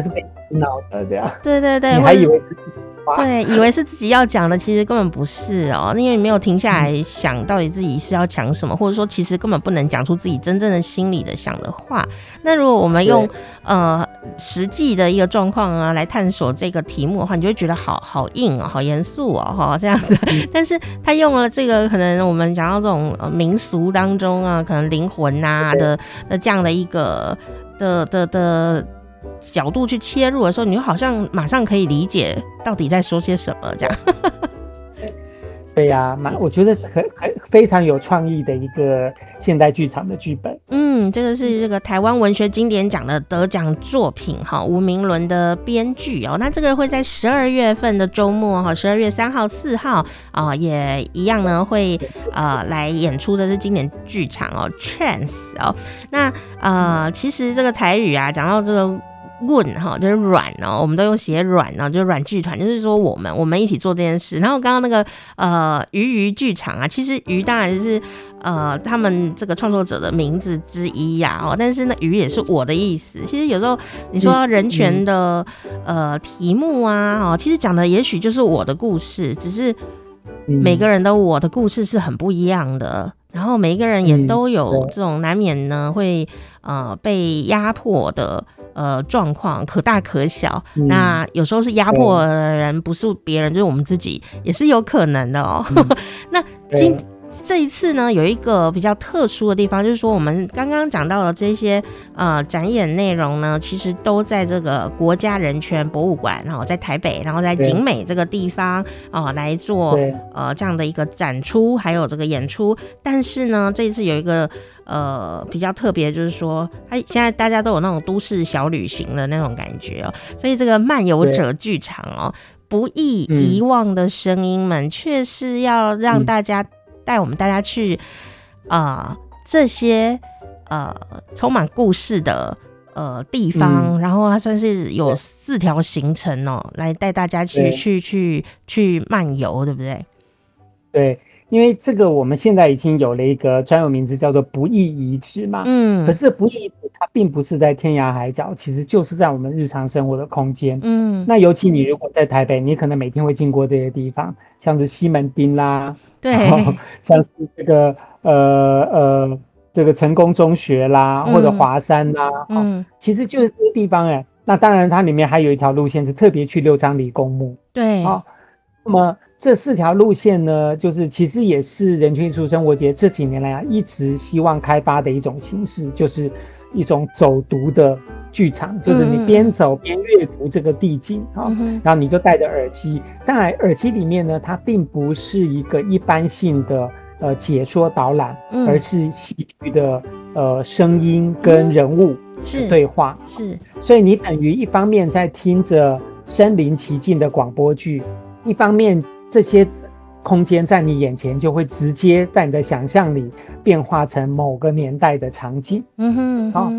脑的这样。对对对，你还以为是自己。对，以为是自己要讲的，其实根本不是哦，因为你没有停下来想到底自己是要讲什么，或者说其实根本不能讲出自己真正的心里的想的话。那如果我们用呃实际的一个状况啊来探索这个题目的话，你就会觉得好好硬哦，好严肃哦，哈这样子。(laughs) 但是他用了这个可能我们讲到这种民俗当中啊，可能灵魂呐、啊、的的这样的一个的的的。的角度去切入的时候，你就好像马上可以理解到底在说些什么，这样。(laughs) 对呀，蛮我觉得是很很非常有创意的一个现代剧场的剧本。嗯，这个是这个台湾文学经典奖的得奖作品哈，吴明伦的编剧哦。那这个会在十二月份的周末哈，十二月三号、四号啊，也一样呢会呃来演出的是经典剧场哦，Chance 哦。那呃，其实这个台语啊，讲到这个。问哈，就是软哦，我们都用写软哦，就是软剧团，就是说我们我们一起做这件事。然后刚刚那个呃鱼鱼剧场啊，其实鱼当然是呃他们这个创作者的名字之一呀哦，但是呢鱼也是我的意思。其实有时候你说人权的呃题目啊，哦，其实讲的也许就是我的故事，只是每个人的我的故事是很不一样的。然后每一个人也都有这种难免呢会呃被压迫的。呃，状况可大可小。嗯、那有时候是压迫的人，不是别人，就是我们自己，也是有可能的哦。嗯、(laughs) 那今这一次呢，有一个比较特殊的地方，就是说我们刚刚讲到的这些呃展演内容呢，其实都在这个国家人权博物馆，然后在台北，然后在景美这个地方哦、呃、来做呃这样的一个展出，还有这个演出。但是呢，这一次有一个。呃，比较特别就是说，哎现在大家都有那种都市小旅行的那种感觉哦，所以这个漫游者剧场哦，不易遗忘的声音们，却是要让大家带我们大家去啊、呃、这些呃充满故事的呃地方，嗯、然后它算是有四条行程哦，来带大家去去去去漫游，对不对？对。因为这个，我们现在已经有了一个专有名字，叫做不易遗址嘛。嗯。可是不易遗址它并不是在天涯海角，其实就是在我们日常生活的空间。嗯。那尤其你如果在台北，你可能每天会经过这些地方，像是西门町啦，对，像是这个呃呃这个成功中学啦，或者华山啦，嗯，其实就是这些地方哎。那当然，它里面还有一条路线是特别去六张犁公墓。对。好，那么。这四条路线呢，就是其实也是人群艺术生活节这几年来啊，一直希望开发的一种形式，就是一种走读的剧场，就是你边走边阅读这个地景啊，然后你就戴着耳机，当然耳机里面呢，它并不是一个一般性的呃解说导览，而是戏剧的呃声音跟人物是。对话，是，所以你等于一方面在听着身临其境的广播剧，一方面。这些空间在你眼前就会直接在你的想象里变化成某个年代的场景。嗯哼，好。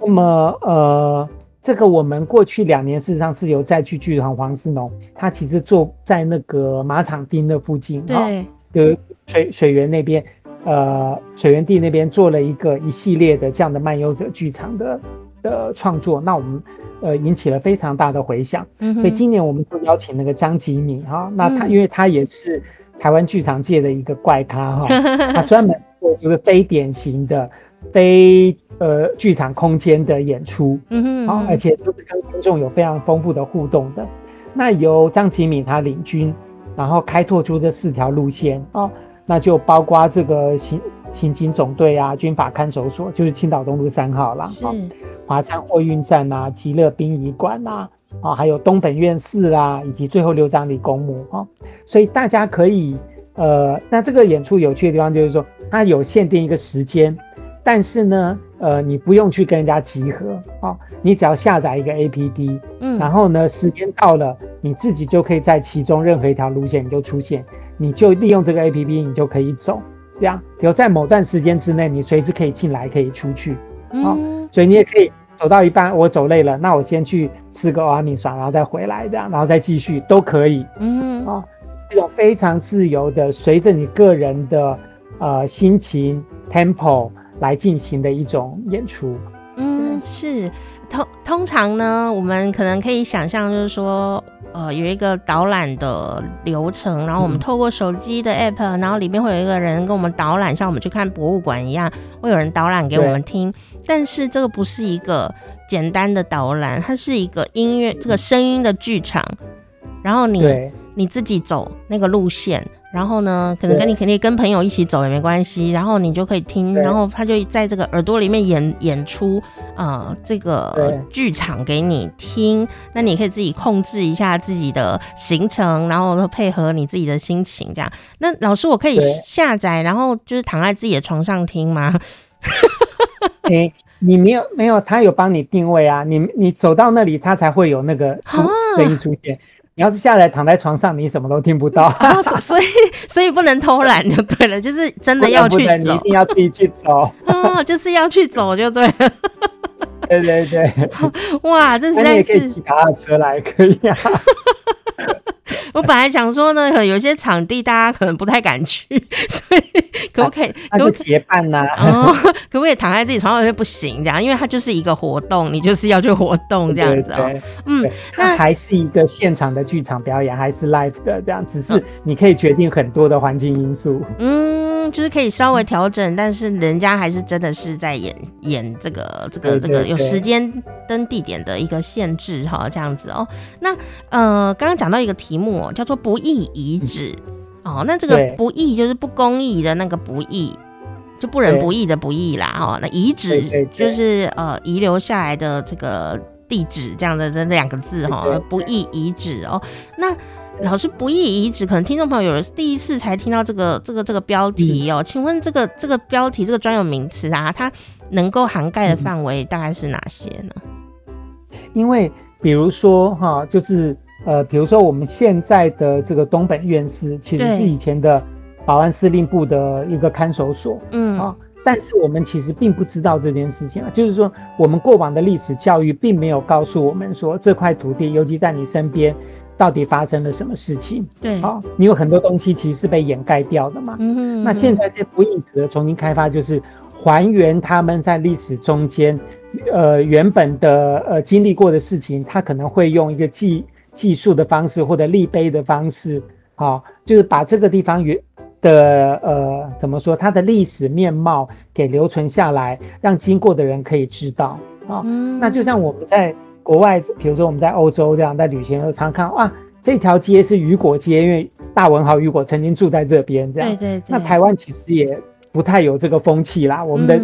那么呃，这个我们过去两年事实上是有在去剧团黄思农，他其实坐在那个马场町的附近，对，就水水源那边，呃，水源地那边做了一个一系列的这样的漫游者剧场的的创作。那我们。呃，引起了非常大的回响，嗯、所以今年我们就邀请那个张吉米哈，嗯、那他因为他也是台湾剧场界的一个怪咖哈，(laughs) 他专门做就是非典型的非呃剧场空间的演出，嗯而且都是跟观众有非常丰富的互动的。那由张吉敏他领军，然后开拓出这四条路线啊，那就包括这个刑刑警总队啊，军法看守所，就是青岛东路三号啦。是。华山货运站呐、啊，极乐殡仪馆呐，啊，还有东本院寺啦，以及最后六张里公墓啊，所以大家可以，呃，那这个演出有趣的地方就是说，它有限定一个时间，但是呢，呃，你不用去跟人家集合，哦，你只要下载一个 APP，嗯，然后呢，时间到了，你自己就可以在其中任何一条路线你就出现，你就利用这个 APP，你就可以走，这样，比如在某段时间之内，你随时可以进来，可以出去，哦，嗯，所以你也可以走到一半，我走累了，那我先去吃个阿米爽，然后再回来，这样，然后再继续都可以，嗯，哦，这种非常自由的，随着你个人的呃心情 tempo。来进行的一种演出，嗯，是。通通常呢，我们可能可以想象，就是说，呃，有一个导览的流程，然后我们透过手机的 app，嗯，然后里面会有一个人跟我们导览，像我们去看博物馆一样，会有人导览给我们听。但是这个不是一个简单的导览，它是一个音乐，这个声音的剧场，然后你你自己走那个路线。然后呢，可能跟你肯定跟朋友一起走也没关系，然后你就可以听，然后他就在这个耳朵里面演演出啊、呃，这个剧场给你听。那你可以自己控制一下自己的行程，然后配合你自己的心情这样。那老师，我可以下载，然后就是躺在自己的床上听吗？(laughs) 你你没有没有，他有帮你定位啊，你你走到那里，他才会有那个声音出现。你要是下来躺在床上，你什么都听不到。(laughs) 哦、所 (laughs) 以所以不能偷懒就对了，(laughs) 就是真的要去走，你一定要自己去走。哦，就是要去走就对了。对对对。哇，这实在是。那你也可以骑他的车来，可以啊。(laughs) 我本来想说呢，可能有些场地大家可能不太敢去，(laughs) 所以可不可以？啊、可不可以结伴呢、啊？哦，(laughs) 可不可以躺在自己床上就不行？这样，因为它就是一个活动，你就是要去活动这样子哦。嗯，那还是一个现场的剧场表演，还是 live 的这样，只是你可以决定很多的环境因素。嗯，就是可以稍微调整，但是人家还是真的是在演演这个这个这个有时间跟地点的一个限制哈，这样子哦。那呃，刚刚讲到一个题目哦。叫做不义遗址哦，那这个不义就是不公义的那个不义，就不仁不义的不义啦哦。那遗址就是呃遗留下来的这个地址这样的这两个字哈，不义遗址哦。那老师不义遗址，可能听众朋友有第一次才听到这个这个这个标题哦，请问这个这个标题这个专有名词啊，它能够涵盖的范围大概是哪些呢？因为比如说哈，就是。呃，比如说我们现在的这个东本院士，其实是以前的保安司令部的一个看守所，嗯啊，但是我们其实并不知道这件事情啊，就是说我们过往的历史教育并没有告诉我们说这块土地，尤其在你身边，到底发生了什么事情？对，啊，你有很多东西其实是被掩盖掉的嘛，嗯哼，那现在这不义址的重新开发，就是还原他们在历史中间，呃，原本的呃经历过的事情，他可能会用一个记。技术的方式或者立碑的方式，好、哦，就是把这个地方原的呃怎么说，它的历史面貌给留存下来，让经过的人可以知道啊。哦嗯、那就像我们在国外，比如说我们在欧洲这样在旅行的时候，常看哇，这条街是雨果街，因为大文豪雨果曾经住在这边，这样。对对对。那台湾其实也不太有这个风气啦，我们的。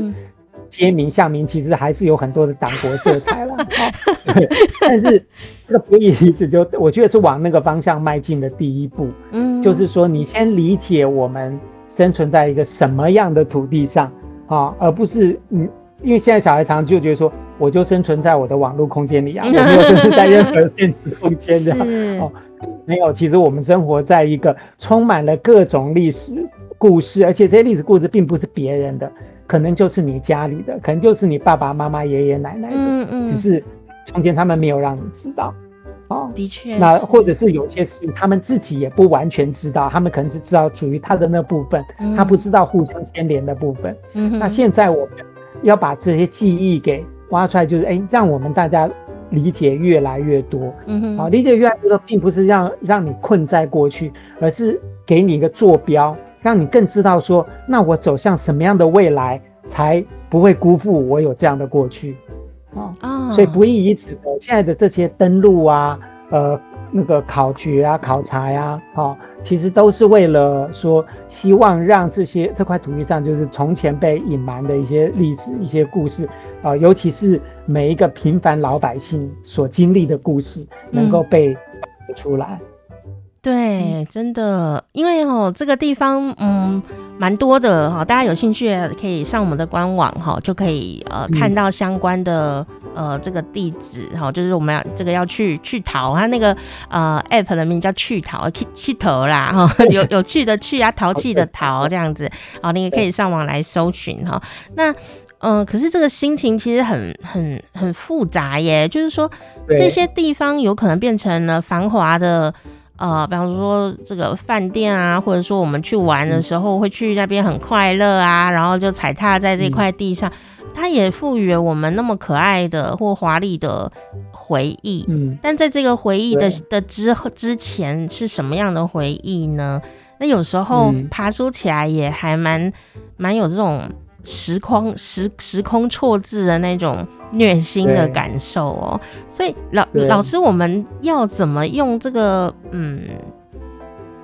嗯街名巷名其实还是有很多的党国色彩了，(laughs) 对，但是这个不义遗址就我觉得是往那个方向迈进的第一步，嗯，就是说你先理解我们生存在一个什么样的土地上啊，而不是嗯，因为现在小孩常常就觉得说，我就生存在我的网络空间里啊，(laughs) 我没有生存在任何现实空间这样哦，没有，其实我们生活在一个充满了各种历史故事，而且这些历史故事并不是别人的。可能就是你家里的，可能就是你爸爸妈妈、爷爷奶奶的，嗯嗯，只是从前他们没有让你知道，哦，的确，那或者是有些事情他们自己也不完全知道，他们可能只知道属于他的那部分，嗯、他不知道互相牵连的部分。嗯，那现在我们要把这些记忆给挖出来，就是哎、欸，让我们大家理解越来越多。嗯哼，好、哦，理解越来越多，并不是让让你困在过去，而是给你一个坐标。让你更知道说，那我走向什么样的未来，才不会辜负我有这样的过去，啊、哦，所以不义遗址的现在的这些登录啊，呃，那个考掘啊、考察呀、啊，哦，其实都是为了说，希望让这些这块土地上就是从前被隐瞒的一些历史、一些故事啊、呃，尤其是每一个平凡老百姓所经历的故事，能够被出来。对，真的，因为哦，这个地方嗯蛮多的哈，大家有兴趣可以上我们的官网哈，就可以呃看到相关的呃这个地址哈，就是我们要这个要去去淘，它那个呃 app 的名叫去淘去去淘啦哈，(laughs) 有有趣的去啊，淘气的淘这样子，好，你也可以上网来搜寻哈。那嗯、呃，可是这个心情其实很很很复杂耶，就是说这些地方有可能变成了繁华的。呃，比方说这个饭店啊，或者说我们去玩的时候会去那边很快乐啊，然后就踩踏在这块地上，嗯、它也赋予了我们那么可爱的或华丽的回忆。嗯，但在这个回忆的的之之前是什么样的回忆呢？那有时候爬梳起来也还蛮蛮有这种。时空时时空错置的那种虐心的感受哦，所以老老师，我们要怎么用这个？嗯，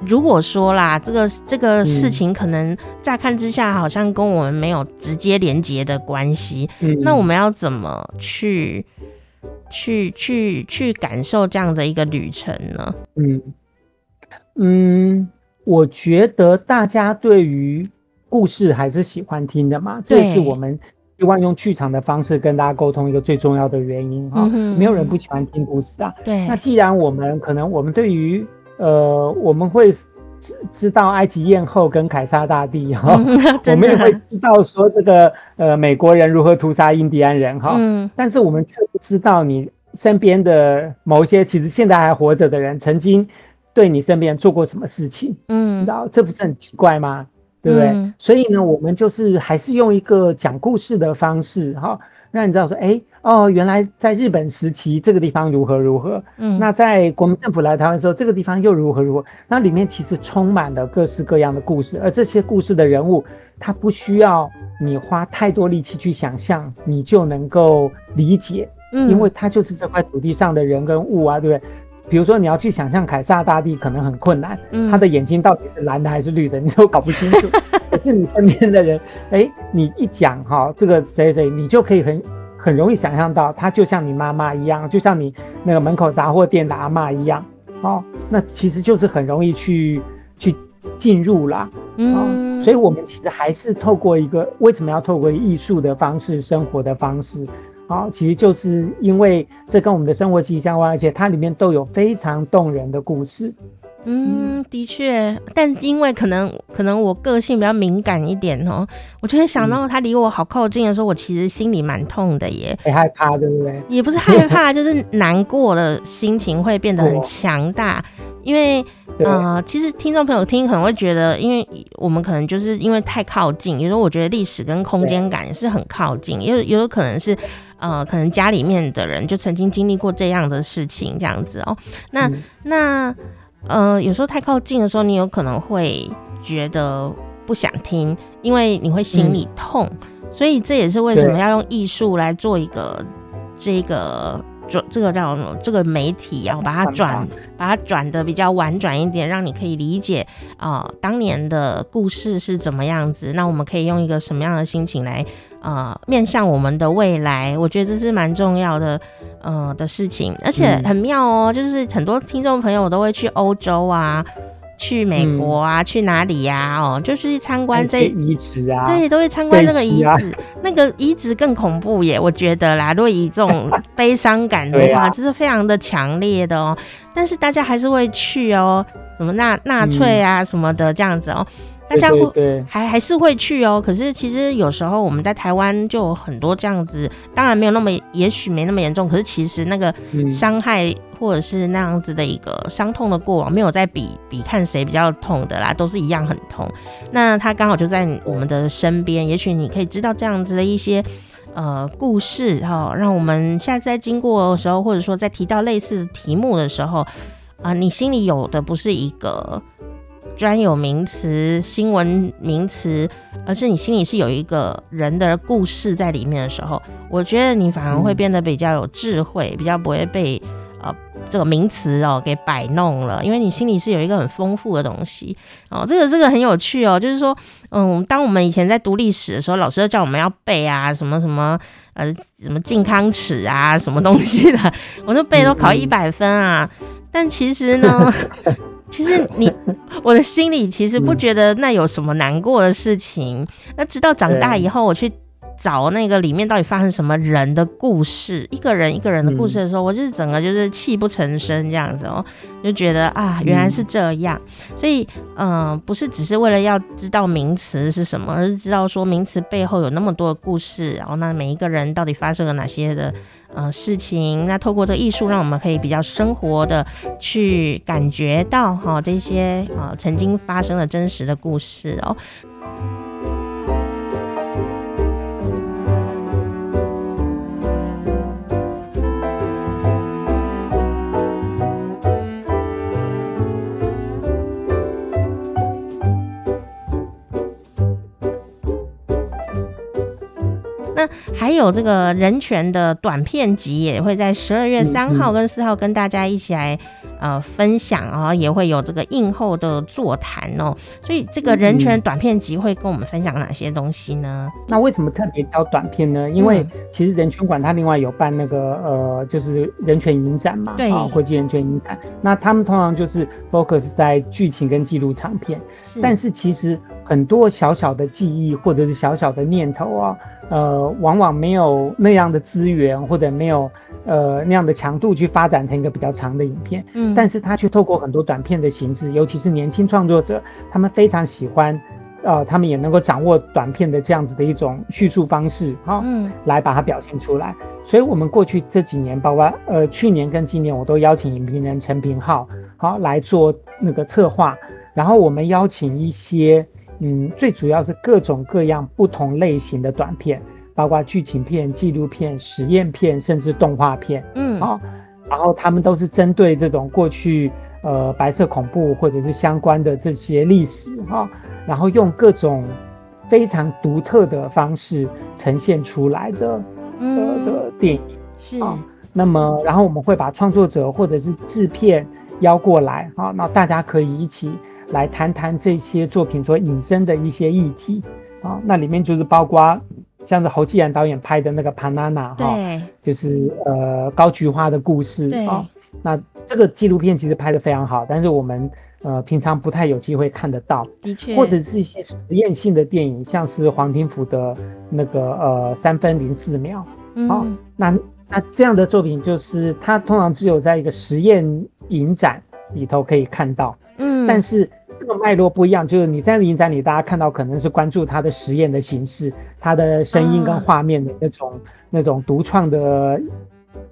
如果说啦，这个这个事情可能乍看之下好像跟我们没有直接连接的关系，嗯，那我们要怎么去去去去感受这样的一个旅程呢？嗯嗯，我觉得大家对于。故事还是喜欢听的嘛，这也是我们希望用剧场的方式跟大家沟通一个最重要的原因哈。没有人不喜欢听故事啊。对。那既然我们可能我们对于呃我们会知知道埃及艳后跟凯撒大帝哈，我们也会知道说这个呃美国人如何屠杀印第安人哈。嗯。但是我们却不知道你身边的某些其实现在还活着的人曾经对你身边做过什么事情。嗯。你知道这不是很奇怪吗？对不对？嗯、所以呢，我们就是还是用一个讲故事的方式，哈，让你知道说，哎，哦，原来在日本时期这个地方如何如何，嗯，那在国民政府来台湾的时候，这个地方又如何如何，那里面其实充满了各式各样的故事，而这些故事的人物，他不需要你花太多力气去想象，你就能够理解，嗯，因为他就是这块土地上的人跟物啊，对不对？比如说，你要去想象凯撒大帝可能很困难，嗯，他的眼睛到底是蓝的还是绿的，你都搞不清楚。(laughs) 可是你身边的人，哎、欸，你一讲哈，这个谁谁，你就可以很很容易想象到，他就像你妈妈一样，就像你那个门口杂货店的阿嬷一样，哦，那其实就是很容易去去进入啦，嗯，所以我们其实还是透过一个，为什么要透过艺术的方式，生活的方式？好，其实就是因为这跟我们的生活息息相关，而且它里面都有非常动人的故事。嗯，的确，但因为可能可能我个性比较敏感一点哦，我就会想到他离我好靠近的时候，我其实心里蛮痛的耶，会害怕，对不对？也不是害怕，就是难过的心情会变得很强大。因为呃，其实听众朋友听可能会觉得，因为我们可能就是因为太靠近，有时候我觉得历史跟空间感是很靠近，因为有有可能是呃，可能家里面的人就曾经经历过这样的事情，这样子哦。那、嗯、那。呃，有时候太靠近的时候，你有可能会觉得不想听，因为你会心里痛，嗯、所以这也是为什么要用艺术来做一个这个。转这个叫什么？这个媒体啊，把它转，把它转的比较婉转一点，让你可以理解啊、呃，当年的故事是怎么样子。那我们可以用一个什么样的心情来呃，面向我们的未来？我觉得这是蛮重要的呃的事情，而且很妙哦，就是很多听众朋友都会去欧洲啊。去美国啊，嗯、去哪里呀、啊？哦，就是去参观这遗址啊，对，都会参观那个遗址。那个遗址更恐怖耶，我觉得啦。如果以这种悲伤感的话，(laughs) 这、啊、是非常的强烈的哦。但是大家还是会去哦，什么纳纳粹啊什么的这样子哦。大家会还还是会去哦，可是其实有时候我们在台湾就有很多这样子，当然没有那么，也许没那么严重，可是其实那个伤害或者是那样子的一个伤痛的过往，没有在比比看谁比较痛的啦，都是一样很痛。那他刚好就在我们的身边，也许你可以知道这样子的一些呃故事哈，让我们下次在经过的时候，或者说在提到类似的题目的时候啊、呃，你心里有的不是一个。专有名词、新闻名词，而是你心里是有一个人的故事在里面的时候，我觉得你反而会变得比较有智慧，嗯、比较不会被呃这个名词哦给摆弄了，因为你心里是有一个很丰富的东西哦。这个这个很有趣哦，就是说，嗯，当我们以前在读历史的时候，老师都叫我们要背啊，什么什么呃什么靖康耻啊，什么东西的，我就背都考一百分啊，嗯、但其实呢。(laughs) 其实你 (laughs) 我的心里其实不觉得那有什么难过的事情。那直到长大以后，我去。找那个里面到底发生什么人的故事，一个人一个人的故事的时候，嗯、我就是整个就是泣不成声这样子哦，就觉得啊，原来是这样。嗯、所以，嗯、呃，不是只是为了要知道名词是什么，而是知道说名词背后有那么多的故事，然后那每一个人到底发生了哪些的呃事情。那透过这个艺术，让我们可以比较生活的去感觉到哈、哦、这些呃曾经发生的真实的故事哦。有这个人权的短片集也会在十二月三号跟四号跟大家一起来呃分享啊，也会有这个映后的座谈哦。所以这个人权短片集会跟我们分享哪些东西呢？那为什么特别挑短片呢？因为其实人权馆它另外有办那个呃，就是人权影展嘛，对啊，国际人权影展。那他们通常就是 focus 在剧情跟纪录长片，但是其实很多小小的记忆或者是小小的念头啊。呃，往往没有那样的资源，或者没有呃那样的强度去发展成一个比较长的影片。嗯，但是他却透过很多短片的形式，尤其是年轻创作者，他们非常喜欢，呃，他们也能够掌握短片的这样子的一种叙述方式，哈、哦，嗯，来把它表现出来。所以，我们过去这几年，包括呃去年跟今年，我都邀请影评人陈平浩，好、哦、来做那个策划，然后我们邀请一些。嗯，最主要是各种各样不同类型的短片，包括剧情片、纪录片、实验片，甚至动画片。嗯，好、哦，然后他们都是针对这种过去呃白色恐怖或者是相关的这些历史哈、哦，然后用各种非常独特的方式呈现出来的、嗯、的的电影。是那么然后我们会把创作者或者是制片邀过来，哈、哦，那大家可以一起。来谈谈这些作品所引申的一些议题。啊，那里面就是包括像是侯继然导演拍的那个《Banana》哈，就是呃高菊花的故事。啊。那这个纪录片其实拍的非常好，但是我们呃平常不太有机会看得到，的确，或者是一些实验性的电影，像是黄庭甫的那个呃三分零四秒，嗯，那那这样的作品就是它通常只有在一个实验影展里头可以看到，嗯，但是。这个脉络不一样，就是你在影展里，大家看到可能是关注他的实验的形式，他的声音跟画面的那种、嗯、那种独创的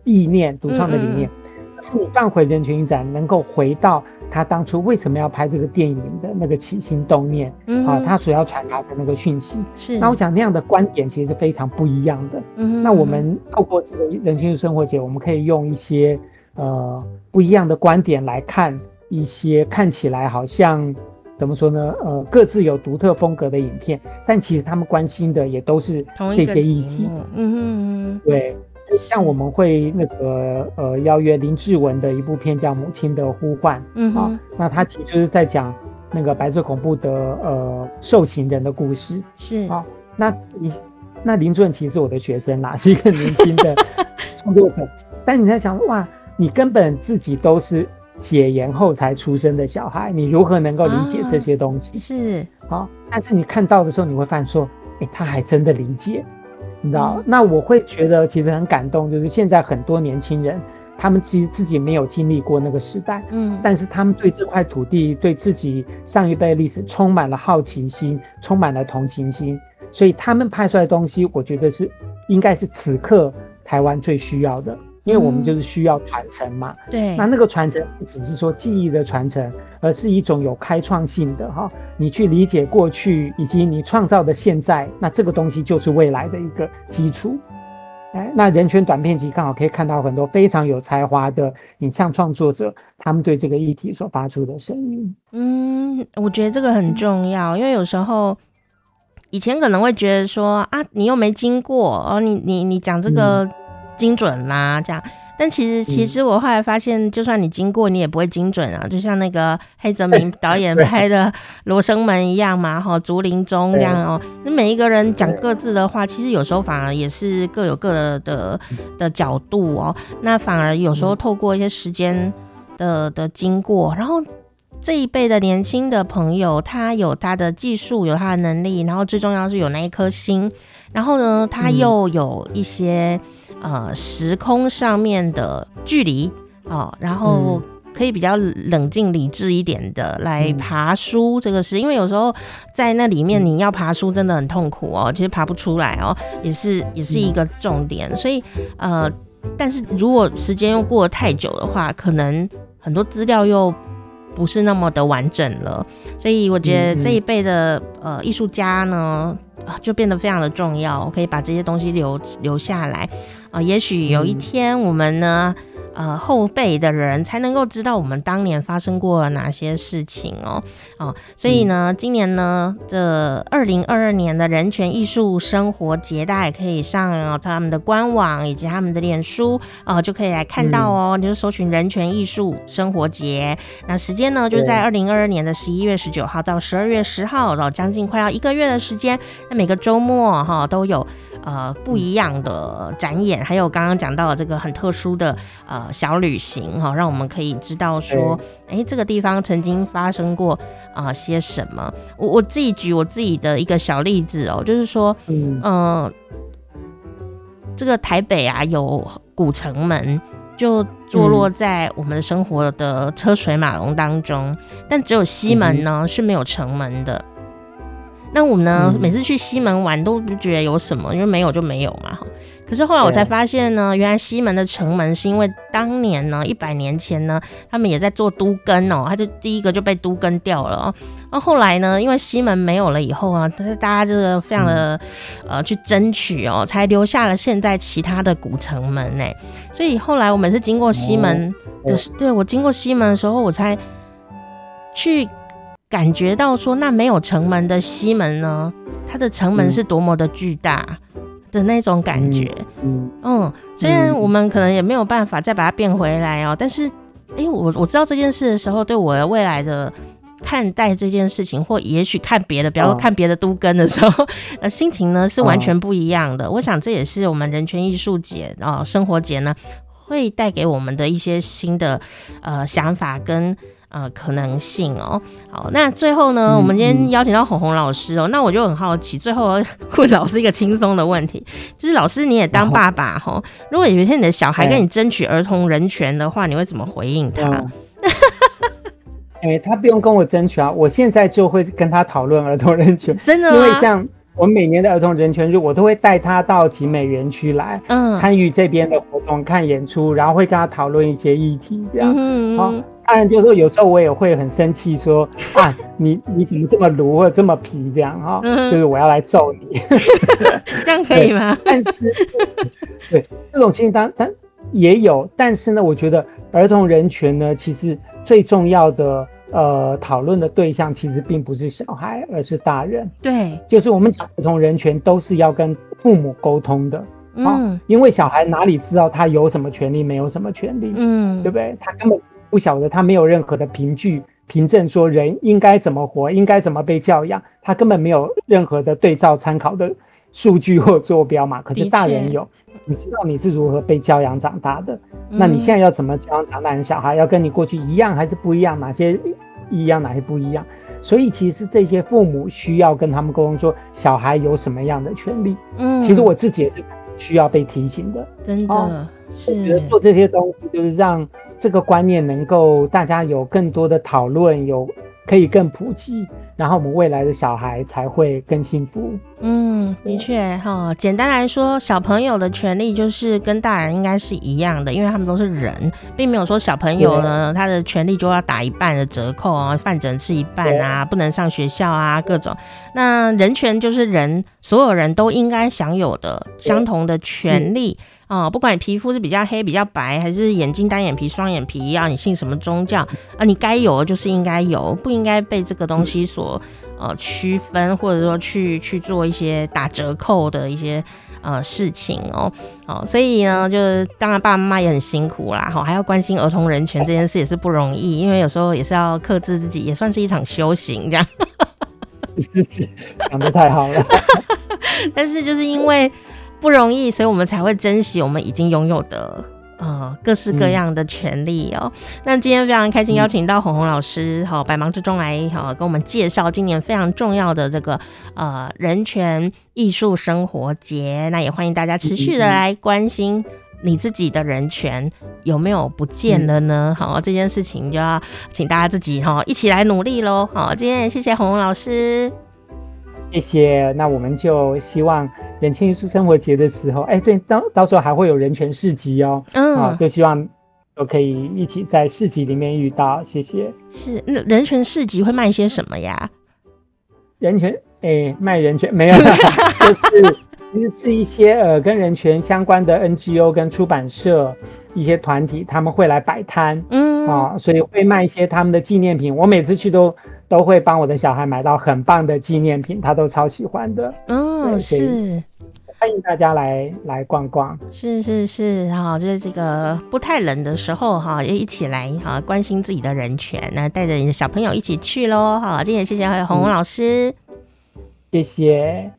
意念、独创的理念。但是你放回人群影展，能够回到他当初为什么要拍这个电影的那个起心动念、嗯、啊，他所要传达的那个讯息。是。那我想那样的观点其实是非常不一样的。嗯。那我们透过这个人权生活节，我们可以用一些呃不一样的观点来看。一些看起来好像怎么说呢？呃，各自有独特风格的影片，但其实他们关心的也都是这些议题。嗯嗯嗯，对。像我们会那个呃邀约林志文的一部片叫《母亲的呼唤》。嗯啊，那他其实就是在讲那个白色恐怖的呃受刑人的故事。是啊，那你那林志文其实是我的学生啦，(laughs) 是一个年轻的创作者。但你在想哇，你根本自己都是。解严后才出生的小孩，你如何能够理解这些东西？啊、是好，但是你看到的时候，你会发现说，哎、欸，他还真的理解，你知道？嗯、那我会觉得其实很感动，就是现在很多年轻人，他们其实自己没有经历过那个时代，嗯，但是他们对这块土地，对自己上一辈历史充满了好奇心，充满了同情心，所以他们拍出来的东西，我觉得是应该是此刻台湾最需要的。因为我们就是需要传承嘛，嗯、对，那那个传承不只是说记忆的传承，而是一种有开创性的哈，你去理解过去以及你创造的现在，那这个东西就是未来的一个基础。哎，那人权短片集刚好可以看到很多非常有才华的影像创作者，他们对这个议题所发出的声音。嗯，我觉得这个很重要，因为有时候以前可能会觉得说啊，你又没经过哦，你你你讲这个。嗯精准啦，这样，但其实其实我后来发现，就算你经过，你也不会精准啊。就像那个黑泽明导演拍的《罗生门》一样嘛，哈，竹林中这样哦。那每一个人讲各自的话，其实有时候反而也是各有各的的的角度哦。那反而有时候透过一些时间的的经过，然后这一辈的年轻的朋友，他有他的技术，有他的能力，然后最重要是有那一颗心，然后呢，他又有一些、嗯、呃时空上面的距离哦，然后可以比较冷静理智一点的来爬书这个事，因为有时候在那里面你要爬书真的很痛苦哦，其实爬不出来哦，也是也是一个重点，所以呃，但是如果时间又过得太久的话，可能很多资料又。不是那么的完整了，所以我觉得这一辈的呃艺术家呢，就变得非常的重要，我可以把这些东西留留下来。啊、呃，也许有一天我们呢。呃，后辈的人才能够知道我们当年发生过哪些事情哦哦，所以呢，今年呢的二零二二年的人权艺术生活节，大家也可以上、哦、他们的官网以及他们的脸书哦、呃，就可以来看到哦，嗯、就是搜寻人权艺术生活节。那时间呢，就在二零二二年的十一月十九号到十二月十号，然后将近快要一个月的时间。那每个周末哈、哦、都有呃不一样的展演，还有刚刚讲到的这个很特殊的呃。小旅行哈，让我们可以知道说，哎、欸，这个地方曾经发生过啊、呃、些什么。我我自己举我自己的一个小例子哦，就是说，嗯、呃，这个台北啊有古城门，就坐落在我们的生活的车水马龙当中，但只有西门呢、嗯、是没有城门的。那我们呢，每次去西门玩都不觉得有什么，因为没有就没有嘛。可是后来我才发现呢，原来西门的城门是因为当年呢，一百年前呢，他们也在做都更哦，他就第一个就被都更掉了哦。那后来呢，因为西门没有了以后啊，但是大家这个非常的呃去争取哦，才留下了现在其他的古城门呢。所以后来我每次经过西门，就是对我经过西门的时候，我才去。感觉到说，那没有城门的西门呢，它的城门是多么的巨大的那种感觉。嗯，嗯，虽然我们可能也没有办法再把它变回来哦，但是，哎、欸，我我知道这件事的时候，对我的未来的看待这件事情，或也许看别的，比方说看别的都根的时候，(laughs) 呃、哦，心情呢是完全不一样的。我想这也是我们人权艺术节哦，生活节呢会带给我们的一些新的呃想法跟。呃，可能性哦，好，那最后呢，嗯、我们今天邀请到红红老师哦，那我就很好奇，最后问老师一个轻松的问题，就是老师你也当爸爸哈、哦，如果有一天你的小孩跟你争取儿童人权的话，你会怎么回应他？哎、欸，他不用跟我争取啊，我现在就会跟他讨论儿童人权，真的吗？因为像。我每年的儿童人权日，我都会带他到集美园区来，嗯，参与这边的活动，看演出，然后会跟他讨论一些议题，这样。嗯，好，当然就是说有时候我也会很生气，说 (laughs) 啊，你你怎么这么鲁或者这么皮这样哈，就是我要来揍你，(laughs) 这样可以吗？但是对这种情形当然也有，但是呢，我觉得儿童人权呢，其实最重要的。呃，讨论的对象其实并不是小孩，而是大人。对，就是我们讲儿童人权都是要跟父母沟通的。嗯、哦，因为小孩哪里知道他有什么权利，没有什么权利？嗯，对不对？他根本不晓得，他没有任何的凭据凭证说人应该怎么活，应该怎么被教养，他根本没有任何的对照参考的数据或坐标嘛。可是大人有，你知道你是如何被教养长大的。那你现在要怎么教养长大的小孩？要跟你过去一样还是不一样？哪些一样，哪些不一样？所以其实这些父母需要跟他们沟通，说小孩有什么样的权利。嗯，其实我自己也是需要被提醒的。真的，是。我觉得做这些东西，就是让这个观念能够大家有更多的讨论，有。可以更普及，然后我们未来的小孩才会更幸福。嗯，的确哈。简单来说，小朋友的权利就是跟大人应该是一样的，因为他们都是人，并没有说小朋友呢他的权利就要打一半的折扣啊，饭只能吃一半啊，不能上学校啊，各种。那人权就是人，所有人都应该享有的相同的权利。啊、哦，不管你皮肤是比较黑、比较白，还是眼睛单眼皮、双眼皮，要你信什么宗教啊，你该有的就是应该有，不应该被这个东西所呃区分，或者说去去做一些打折扣的一些呃事情哦。哦，所以呢，就是当然爸爸妈妈也很辛苦啦，哈，还要关心儿童人权这件事也是不容易，因为有时候也是要克制自己，也算是一场修行这样。(laughs) 是是，讲的太好了。(laughs) 但是就是因为。不容易，所以我们才会珍惜我们已经拥有的呃各式各样的权利哦。嗯、那今天非常开心邀请到红红老师，好、嗯，百忙之中来好跟我们介绍今年非常重要的这个呃人权艺术生活节。那也欢迎大家持续的来关心你自己的人权有没有不见了呢？好，这件事情就要请大家自己哈一起来努力喽。好，今天也谢谢红红老师。谢谢，那我们就希望人权艺术生活节的时候，哎，对，到到时候还会有人权市集哦，嗯，啊，就希望都可以一起在市集里面遇到，谢谢。是，那人权市集会卖些什么呀？人权，哎，卖人权没有，(laughs) 就是其实是一些呃跟人权相关的 NGO 跟出版社一些团体，他们会来摆摊，嗯，啊，所以会卖一些他们的纪念品。我每次去都。都会帮我的小孩买到很棒的纪念品，他都超喜欢的。嗯、哦，是，欢迎大家来来逛逛。是是是，好，就是这个不太冷的时候哈，也一起来哈，关心自己的人权，那带着你的小朋友一起去喽。好，今天谢谢红红老师，嗯、谢谢。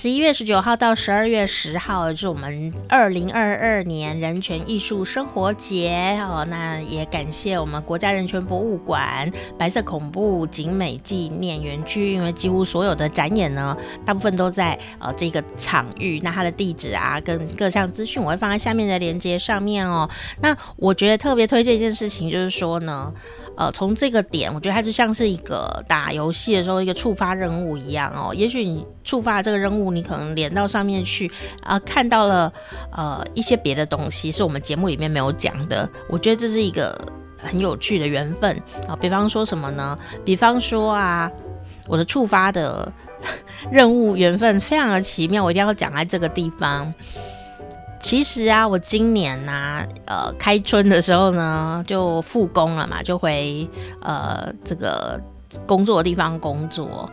十一月十九号到十二月十号是我们二零二二年人权艺术生活节哦。那也感谢我们国家人权博物馆白色恐怖景美纪念园区，因为几乎所有的展演呢，大部分都在呃这个场域。那它的地址啊，跟各项资讯我会放在下面的链接上面哦。那我觉得特别推荐一件事情，就是说呢。呃，从这个点，我觉得它就像是一个打游戏的时候一个触发任务一样哦。也许你触发这个任务，你可能连到上面去啊、看到了呃一些别的东西，是我们节目里面没有讲的。我觉得这是一个很有趣的缘分啊、比方说什么呢？比方说啊，我的触发的 (laughs) 任务缘分非常的奇妙，我一定要讲在这个地方。其实啊，我今年呐、啊，呃，开春的时候呢，就复工了嘛，就回呃这个工作的地方工作。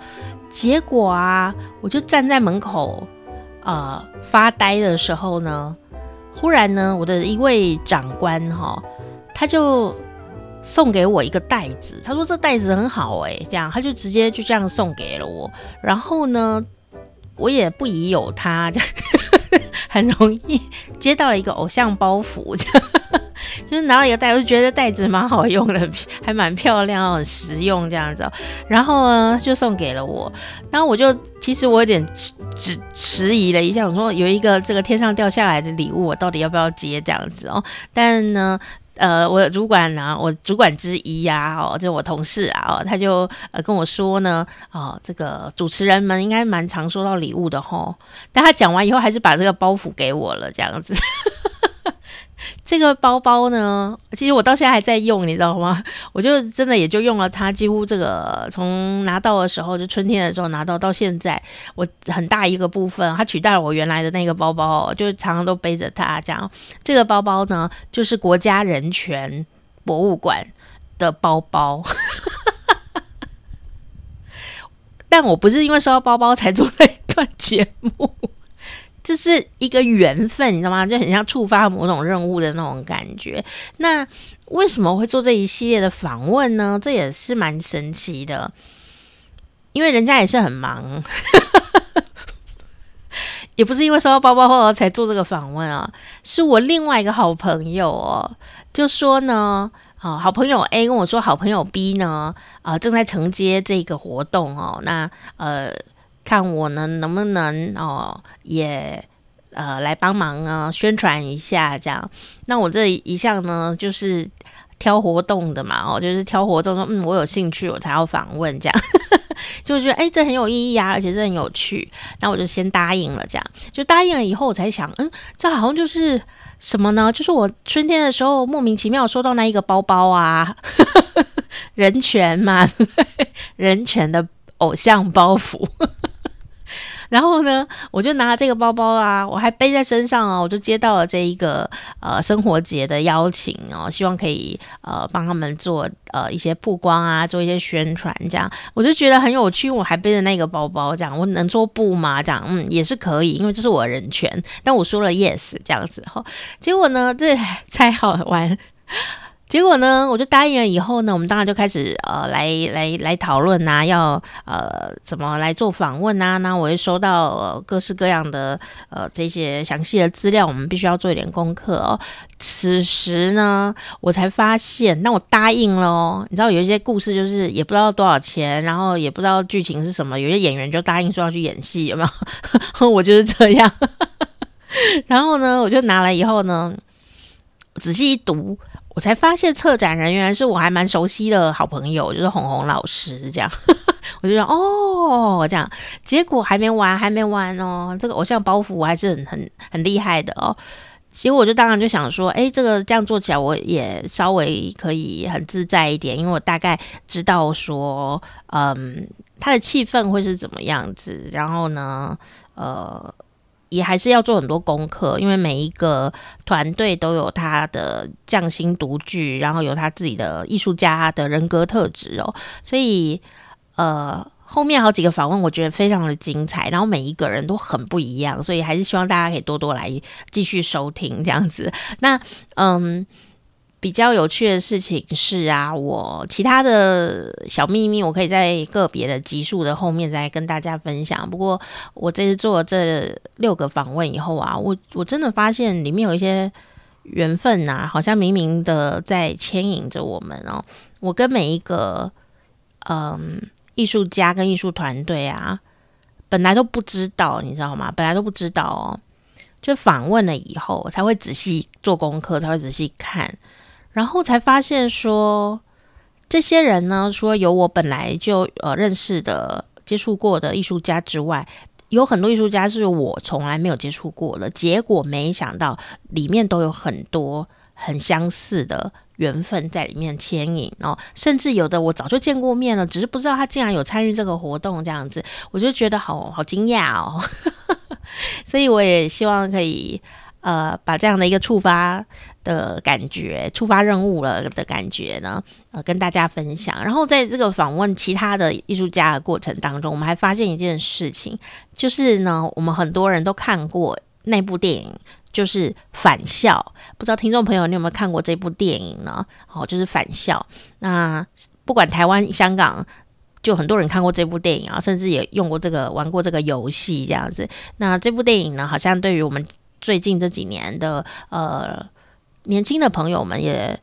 结果啊，我就站在门口呃发呆的时候呢，忽然呢，我的一位长官哈，他就送给我一个袋子，他说这袋子很好哎，这样他就直接就这样送给了我。然后呢，我也不疑有他。这样很容易接到了一个偶像包袱，这样就是拿到一个袋，我就觉得袋子蛮好用的，(laughs) 还蛮漂亮，很实用这样子。然后呢，就送给了我。然后我就其实我有点迟迟疑了一下，我说有一个这个天上掉下来的礼物，我到底要不要接这样子哦？但呢。呃，我主管呢、我主管之一呀、哦，就我同事啊，哦，他就呃跟我说呢，哦，这个主持人们应该蛮常收到礼物的吼，但他讲完以后，还是把这个包袱给我了，这样子。(laughs) 这个包包呢，其实我到现在还在用，你知道吗？(laughs) 我就真的也就用了它，几乎这个从拿到的时候，就春天的时候拿到到现在，我很大一个部分，它取代了我原来的那个包包，就常常都背着它。这样，这个包包呢，就是国家人权博物馆的包包。(laughs) 但我不是因为收到包包才做这一段节目。这是一个缘分，你知道吗？就很像触发某种任务的那种感觉。那为什么会做这一系列的访问呢？这也是蛮神奇的，因为人家也是很忙，(laughs) 也不是因为收到包包后才做这个访问啊。是我另外一个好朋友哦，就说呢，啊，好朋友 A 跟我说，好朋友 B 呢，啊，正在承接这个活动哦。那呃。看我呢，能不能哦，也呃来帮忙啊，宣传一下这样。那我这一项呢，就是挑活动的嘛，哦，就是挑活动说，嗯，我有兴趣，我才要访问这样。(laughs) 就觉得哎，这很有意义啊，而且这很有趣。那我就先答应了，这样就答应了以后，我才想，嗯，这好像就是什么呢？就是我春天的时候莫名其妙收到那一个包包啊，(laughs) 人权嘛，人权的偶像包袱。然后呢，我就拿这个包包啊，我还背在身上啊，我就接到了这一个呃生活节的邀请哦，希望可以呃帮他们做呃一些曝光啊，做一些宣传这样，我就觉得很有趣。我还背着那个包包这样，我能做布吗？这样嗯也是可以，因为这是我的人权。但我说了 yes 这样子哈，结果呢这才好玩。结果呢，我就答应了。以后呢，我们当然就开始呃，来来来讨论呐，要呃怎么来做访问呐？那我会收到、呃、各式各样的呃这些详细的资料，我们必须要做一点功课哦。此时呢，我才发现，那我答应了哦。你知道有一些故事就是也不知道多少钱，然后也不知道剧情是什么，有些演员就答应说要去演戏，有没有？(laughs) 我就是这样。(laughs) 然后呢，我就拿来以后呢，仔细一读。我才发现策展人原来是我还蛮熟悉的好朋友，就是红红老师这样，(laughs) 我就说哦，这样，结果还没完，还没完哦，这个偶像包袱我还是很很很厉害的哦。结果我就当然就想说，哎，这个这样做起来我也稍微可以很自在一点，因为我大概知道说，嗯，他的气氛会是怎么样子，然后呢，呃。也还是要做很多功课，因为每一个团队都有他的匠心独具，然后有他自己的艺术家的人格特质哦。所以，呃，后面好几个访问我觉得非常的精彩，然后每一个人都很不一样，所以还是希望大家可以多多来继续收听这样子。那，嗯。比较有趣的事情是啊，我其他的小秘密，我可以在个别的集数的后面再跟大家分享。不过我这次做了这六个访问以后啊，我我真的发现里面有一些缘分呐、啊，好像明明的在牵引着我们哦。我跟每一个嗯艺术家跟艺术团队啊，本来都不知道，你知道吗？本来都不知道哦，就访问了以后才会仔细做功课，才会仔细看。然后才发现说，这些人呢，除了有我本来就呃认识的、接触过的艺术家之外，有很多艺术家是我从来没有接触过的。结果没想到里面都有很多很相似的缘分在里面牵引哦，甚至有的我早就见过面了，只是不知道他竟然有参与这个活动这样子，我就觉得好好惊讶哦。(laughs) 所以我也希望可以。呃，把这样的一个触发的感觉，触发任务了的感觉呢，呃，跟大家分享。然后在这个访问其他的艺术家的过程当中，我们还发现一件事情，就是呢，我们很多人都看过那部电影，就是《返校》。不知道听众朋友你有没有看过这部电影呢？哦，就是《返校》。那不管台湾、香港，就很多人看过这部电影啊，甚至也用过这个、玩过这个游戏这样子。那这部电影呢，好像对于我们。最近这几年的呃年轻的朋友们也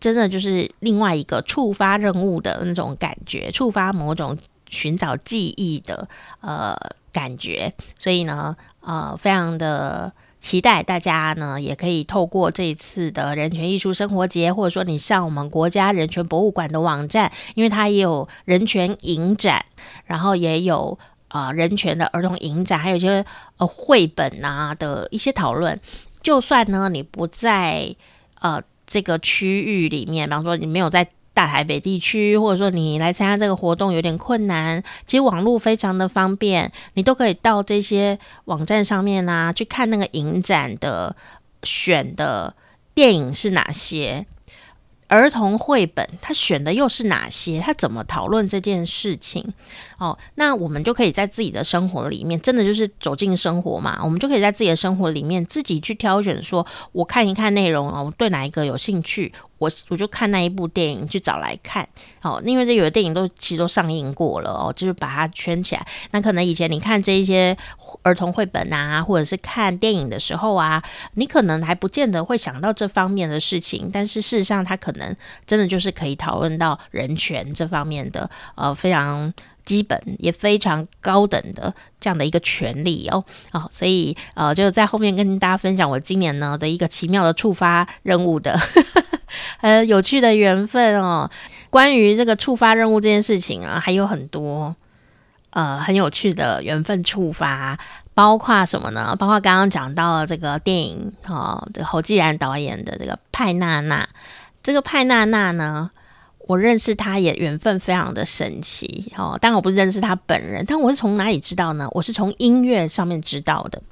真的就是另外一个触发任务的那种感觉，触发某种寻找记忆的呃感觉，所以呢呃非常的期待大家呢也可以透过这一次的人权艺术生活节，或者说你上我们国家人权博物馆的网站，因为它也有人权影展，然后也有。啊、人权的儿童影展，还有一些呃绘本啊的一些讨论。就算呢，你不在呃这个区域里面，比方说你没有在大台北地区，或者说你来参加这个活动有点困难，其实网络非常的方便，你都可以到这些网站上面啊去看那个影展的选的电影是哪些。儿童绘本，他选的又是哪些？他怎么讨论这件事情？哦，那我们就可以在自己的生活里面，真的就是走进生活嘛。我们就可以在自己的生活里面自己去挑选，说我看一看内容哦，我对哪一个有兴趣，我我就看那一部电影去找来看。哦，因为这有的电影都其实都上映过了哦，就是把它圈起来。那可能以前你看这一些儿童绘本啊，或者是看电影的时候啊，你可能还不见得会想到这方面的事情，但是事实上，它可能真的就是可以讨论到人权这方面的呃非常。基本也非常高等的这样的一个权利哦，哦，所以呃，就在后面跟大家分享我今年呢的一个奇妙的触发任务的 (laughs) 呃有趣的缘分哦。关于这个触发任务这件事情啊，还有很多呃很有趣的缘分触发，包括什么呢？包括刚刚讲到了这个电影哦，这个侯继然导演的这个派娜娜，这个派娜娜呢。我认识他也缘分非常的神奇哦，当然我不认识他本人，但我是从哪里知道呢？我是从音乐上面知道的。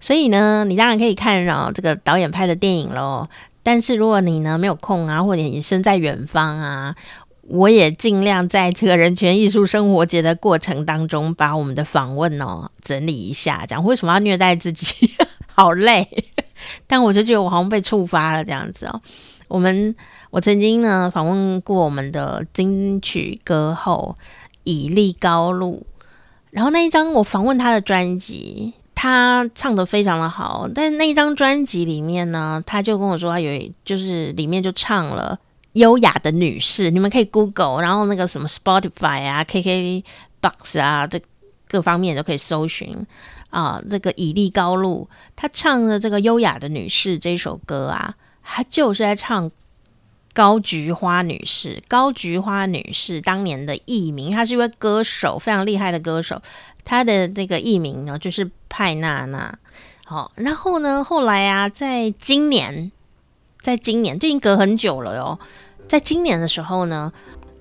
所以呢，你当然可以看哦，这个导演拍的电影喽。但是如果你呢没有空啊，或者你身在远方啊，我也尽量在这个人权艺术生活节的过程当中，把我们的访问哦整理一下，讲为什么要虐待自己，(laughs) 好累。(laughs) 但我就觉得我好像被触发了这样子哦，我们。我曾经呢访问过我们的金曲歌后以利高露，然后那一张我访问他的专辑，他唱的非常的好，但是那一张专辑里面呢，他就跟我说，他有就是里面就唱了优雅的女士，你们可以 Google，然后那个什么 Spotify 啊、KKBox 啊，这各方面都可以搜寻。啊，这个以利高露，她唱的这个《优雅的女士》这首歌啊，她就是在唱高菊花女士。高菊花女士当年的艺名，她是一位歌手，非常厉害的歌手。她的这个艺名呢，就是派娜娜。好，然后呢，后来啊，在今年，在今年，就已经隔很久了哟。在今年的时候呢。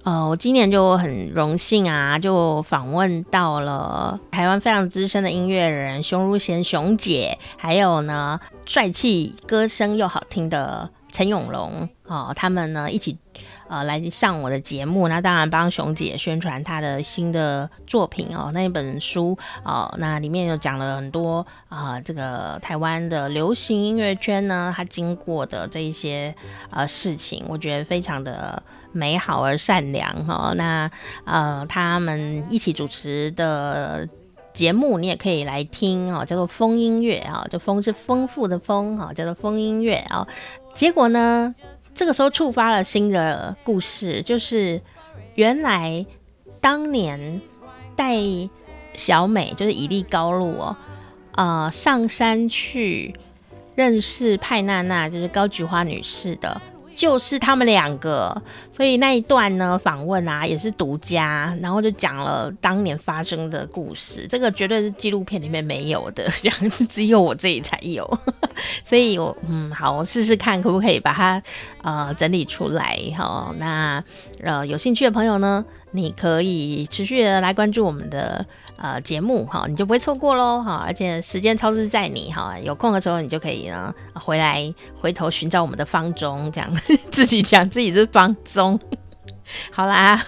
呃，我今年就很荣幸啊，就访问到了台湾非常资深的音乐人熊如贤熊姐，还有呢帅气歌声又好听的陈永龙哦，他们呢一起呃来上我的节目，那当然帮熊姐宣传她的新的作品哦，那一本书哦，那里面有讲了很多啊、呃，这个台湾的流行音乐圈呢，他经过的这一些呃事情，我觉得非常的。美好而善良哈，那呃，他们一起主持的节目，你也可以来听哦，叫做风音乐啊，这风是丰富的风哈，叫做风音乐啊。结果呢，这个时候触发了新的故事，就是原来当年带小美，就是以利高露哦，呃，上山去认识派娜娜，就是高菊花女士的。就是他们两个，所以那一段呢访问啊也是独家，然后就讲了当年发生的故事。这个绝对是纪录片里面没有的，(laughs) 这样是只有我这里才有。(laughs) 所以我嗯好，我试试看可不可以把它呃整理出来哈、哦。那呃有兴趣的朋友呢，你可以持续的来关注我们的。呃节目哈你就不会错过喽哈而且时间超支在你哈有空的时候你就可以呢回来回头寻找我们的方中这样 (laughs) 自己讲自己是方中。(laughs) 好啦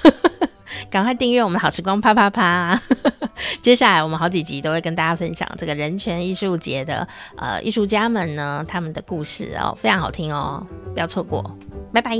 (laughs) 赶快订阅我们好时光啪啪啪。接下来我们好几集都会跟大家分享这个人权艺术节的呃艺术家们呢他们的故事哦非常好听哦不要错过。拜拜。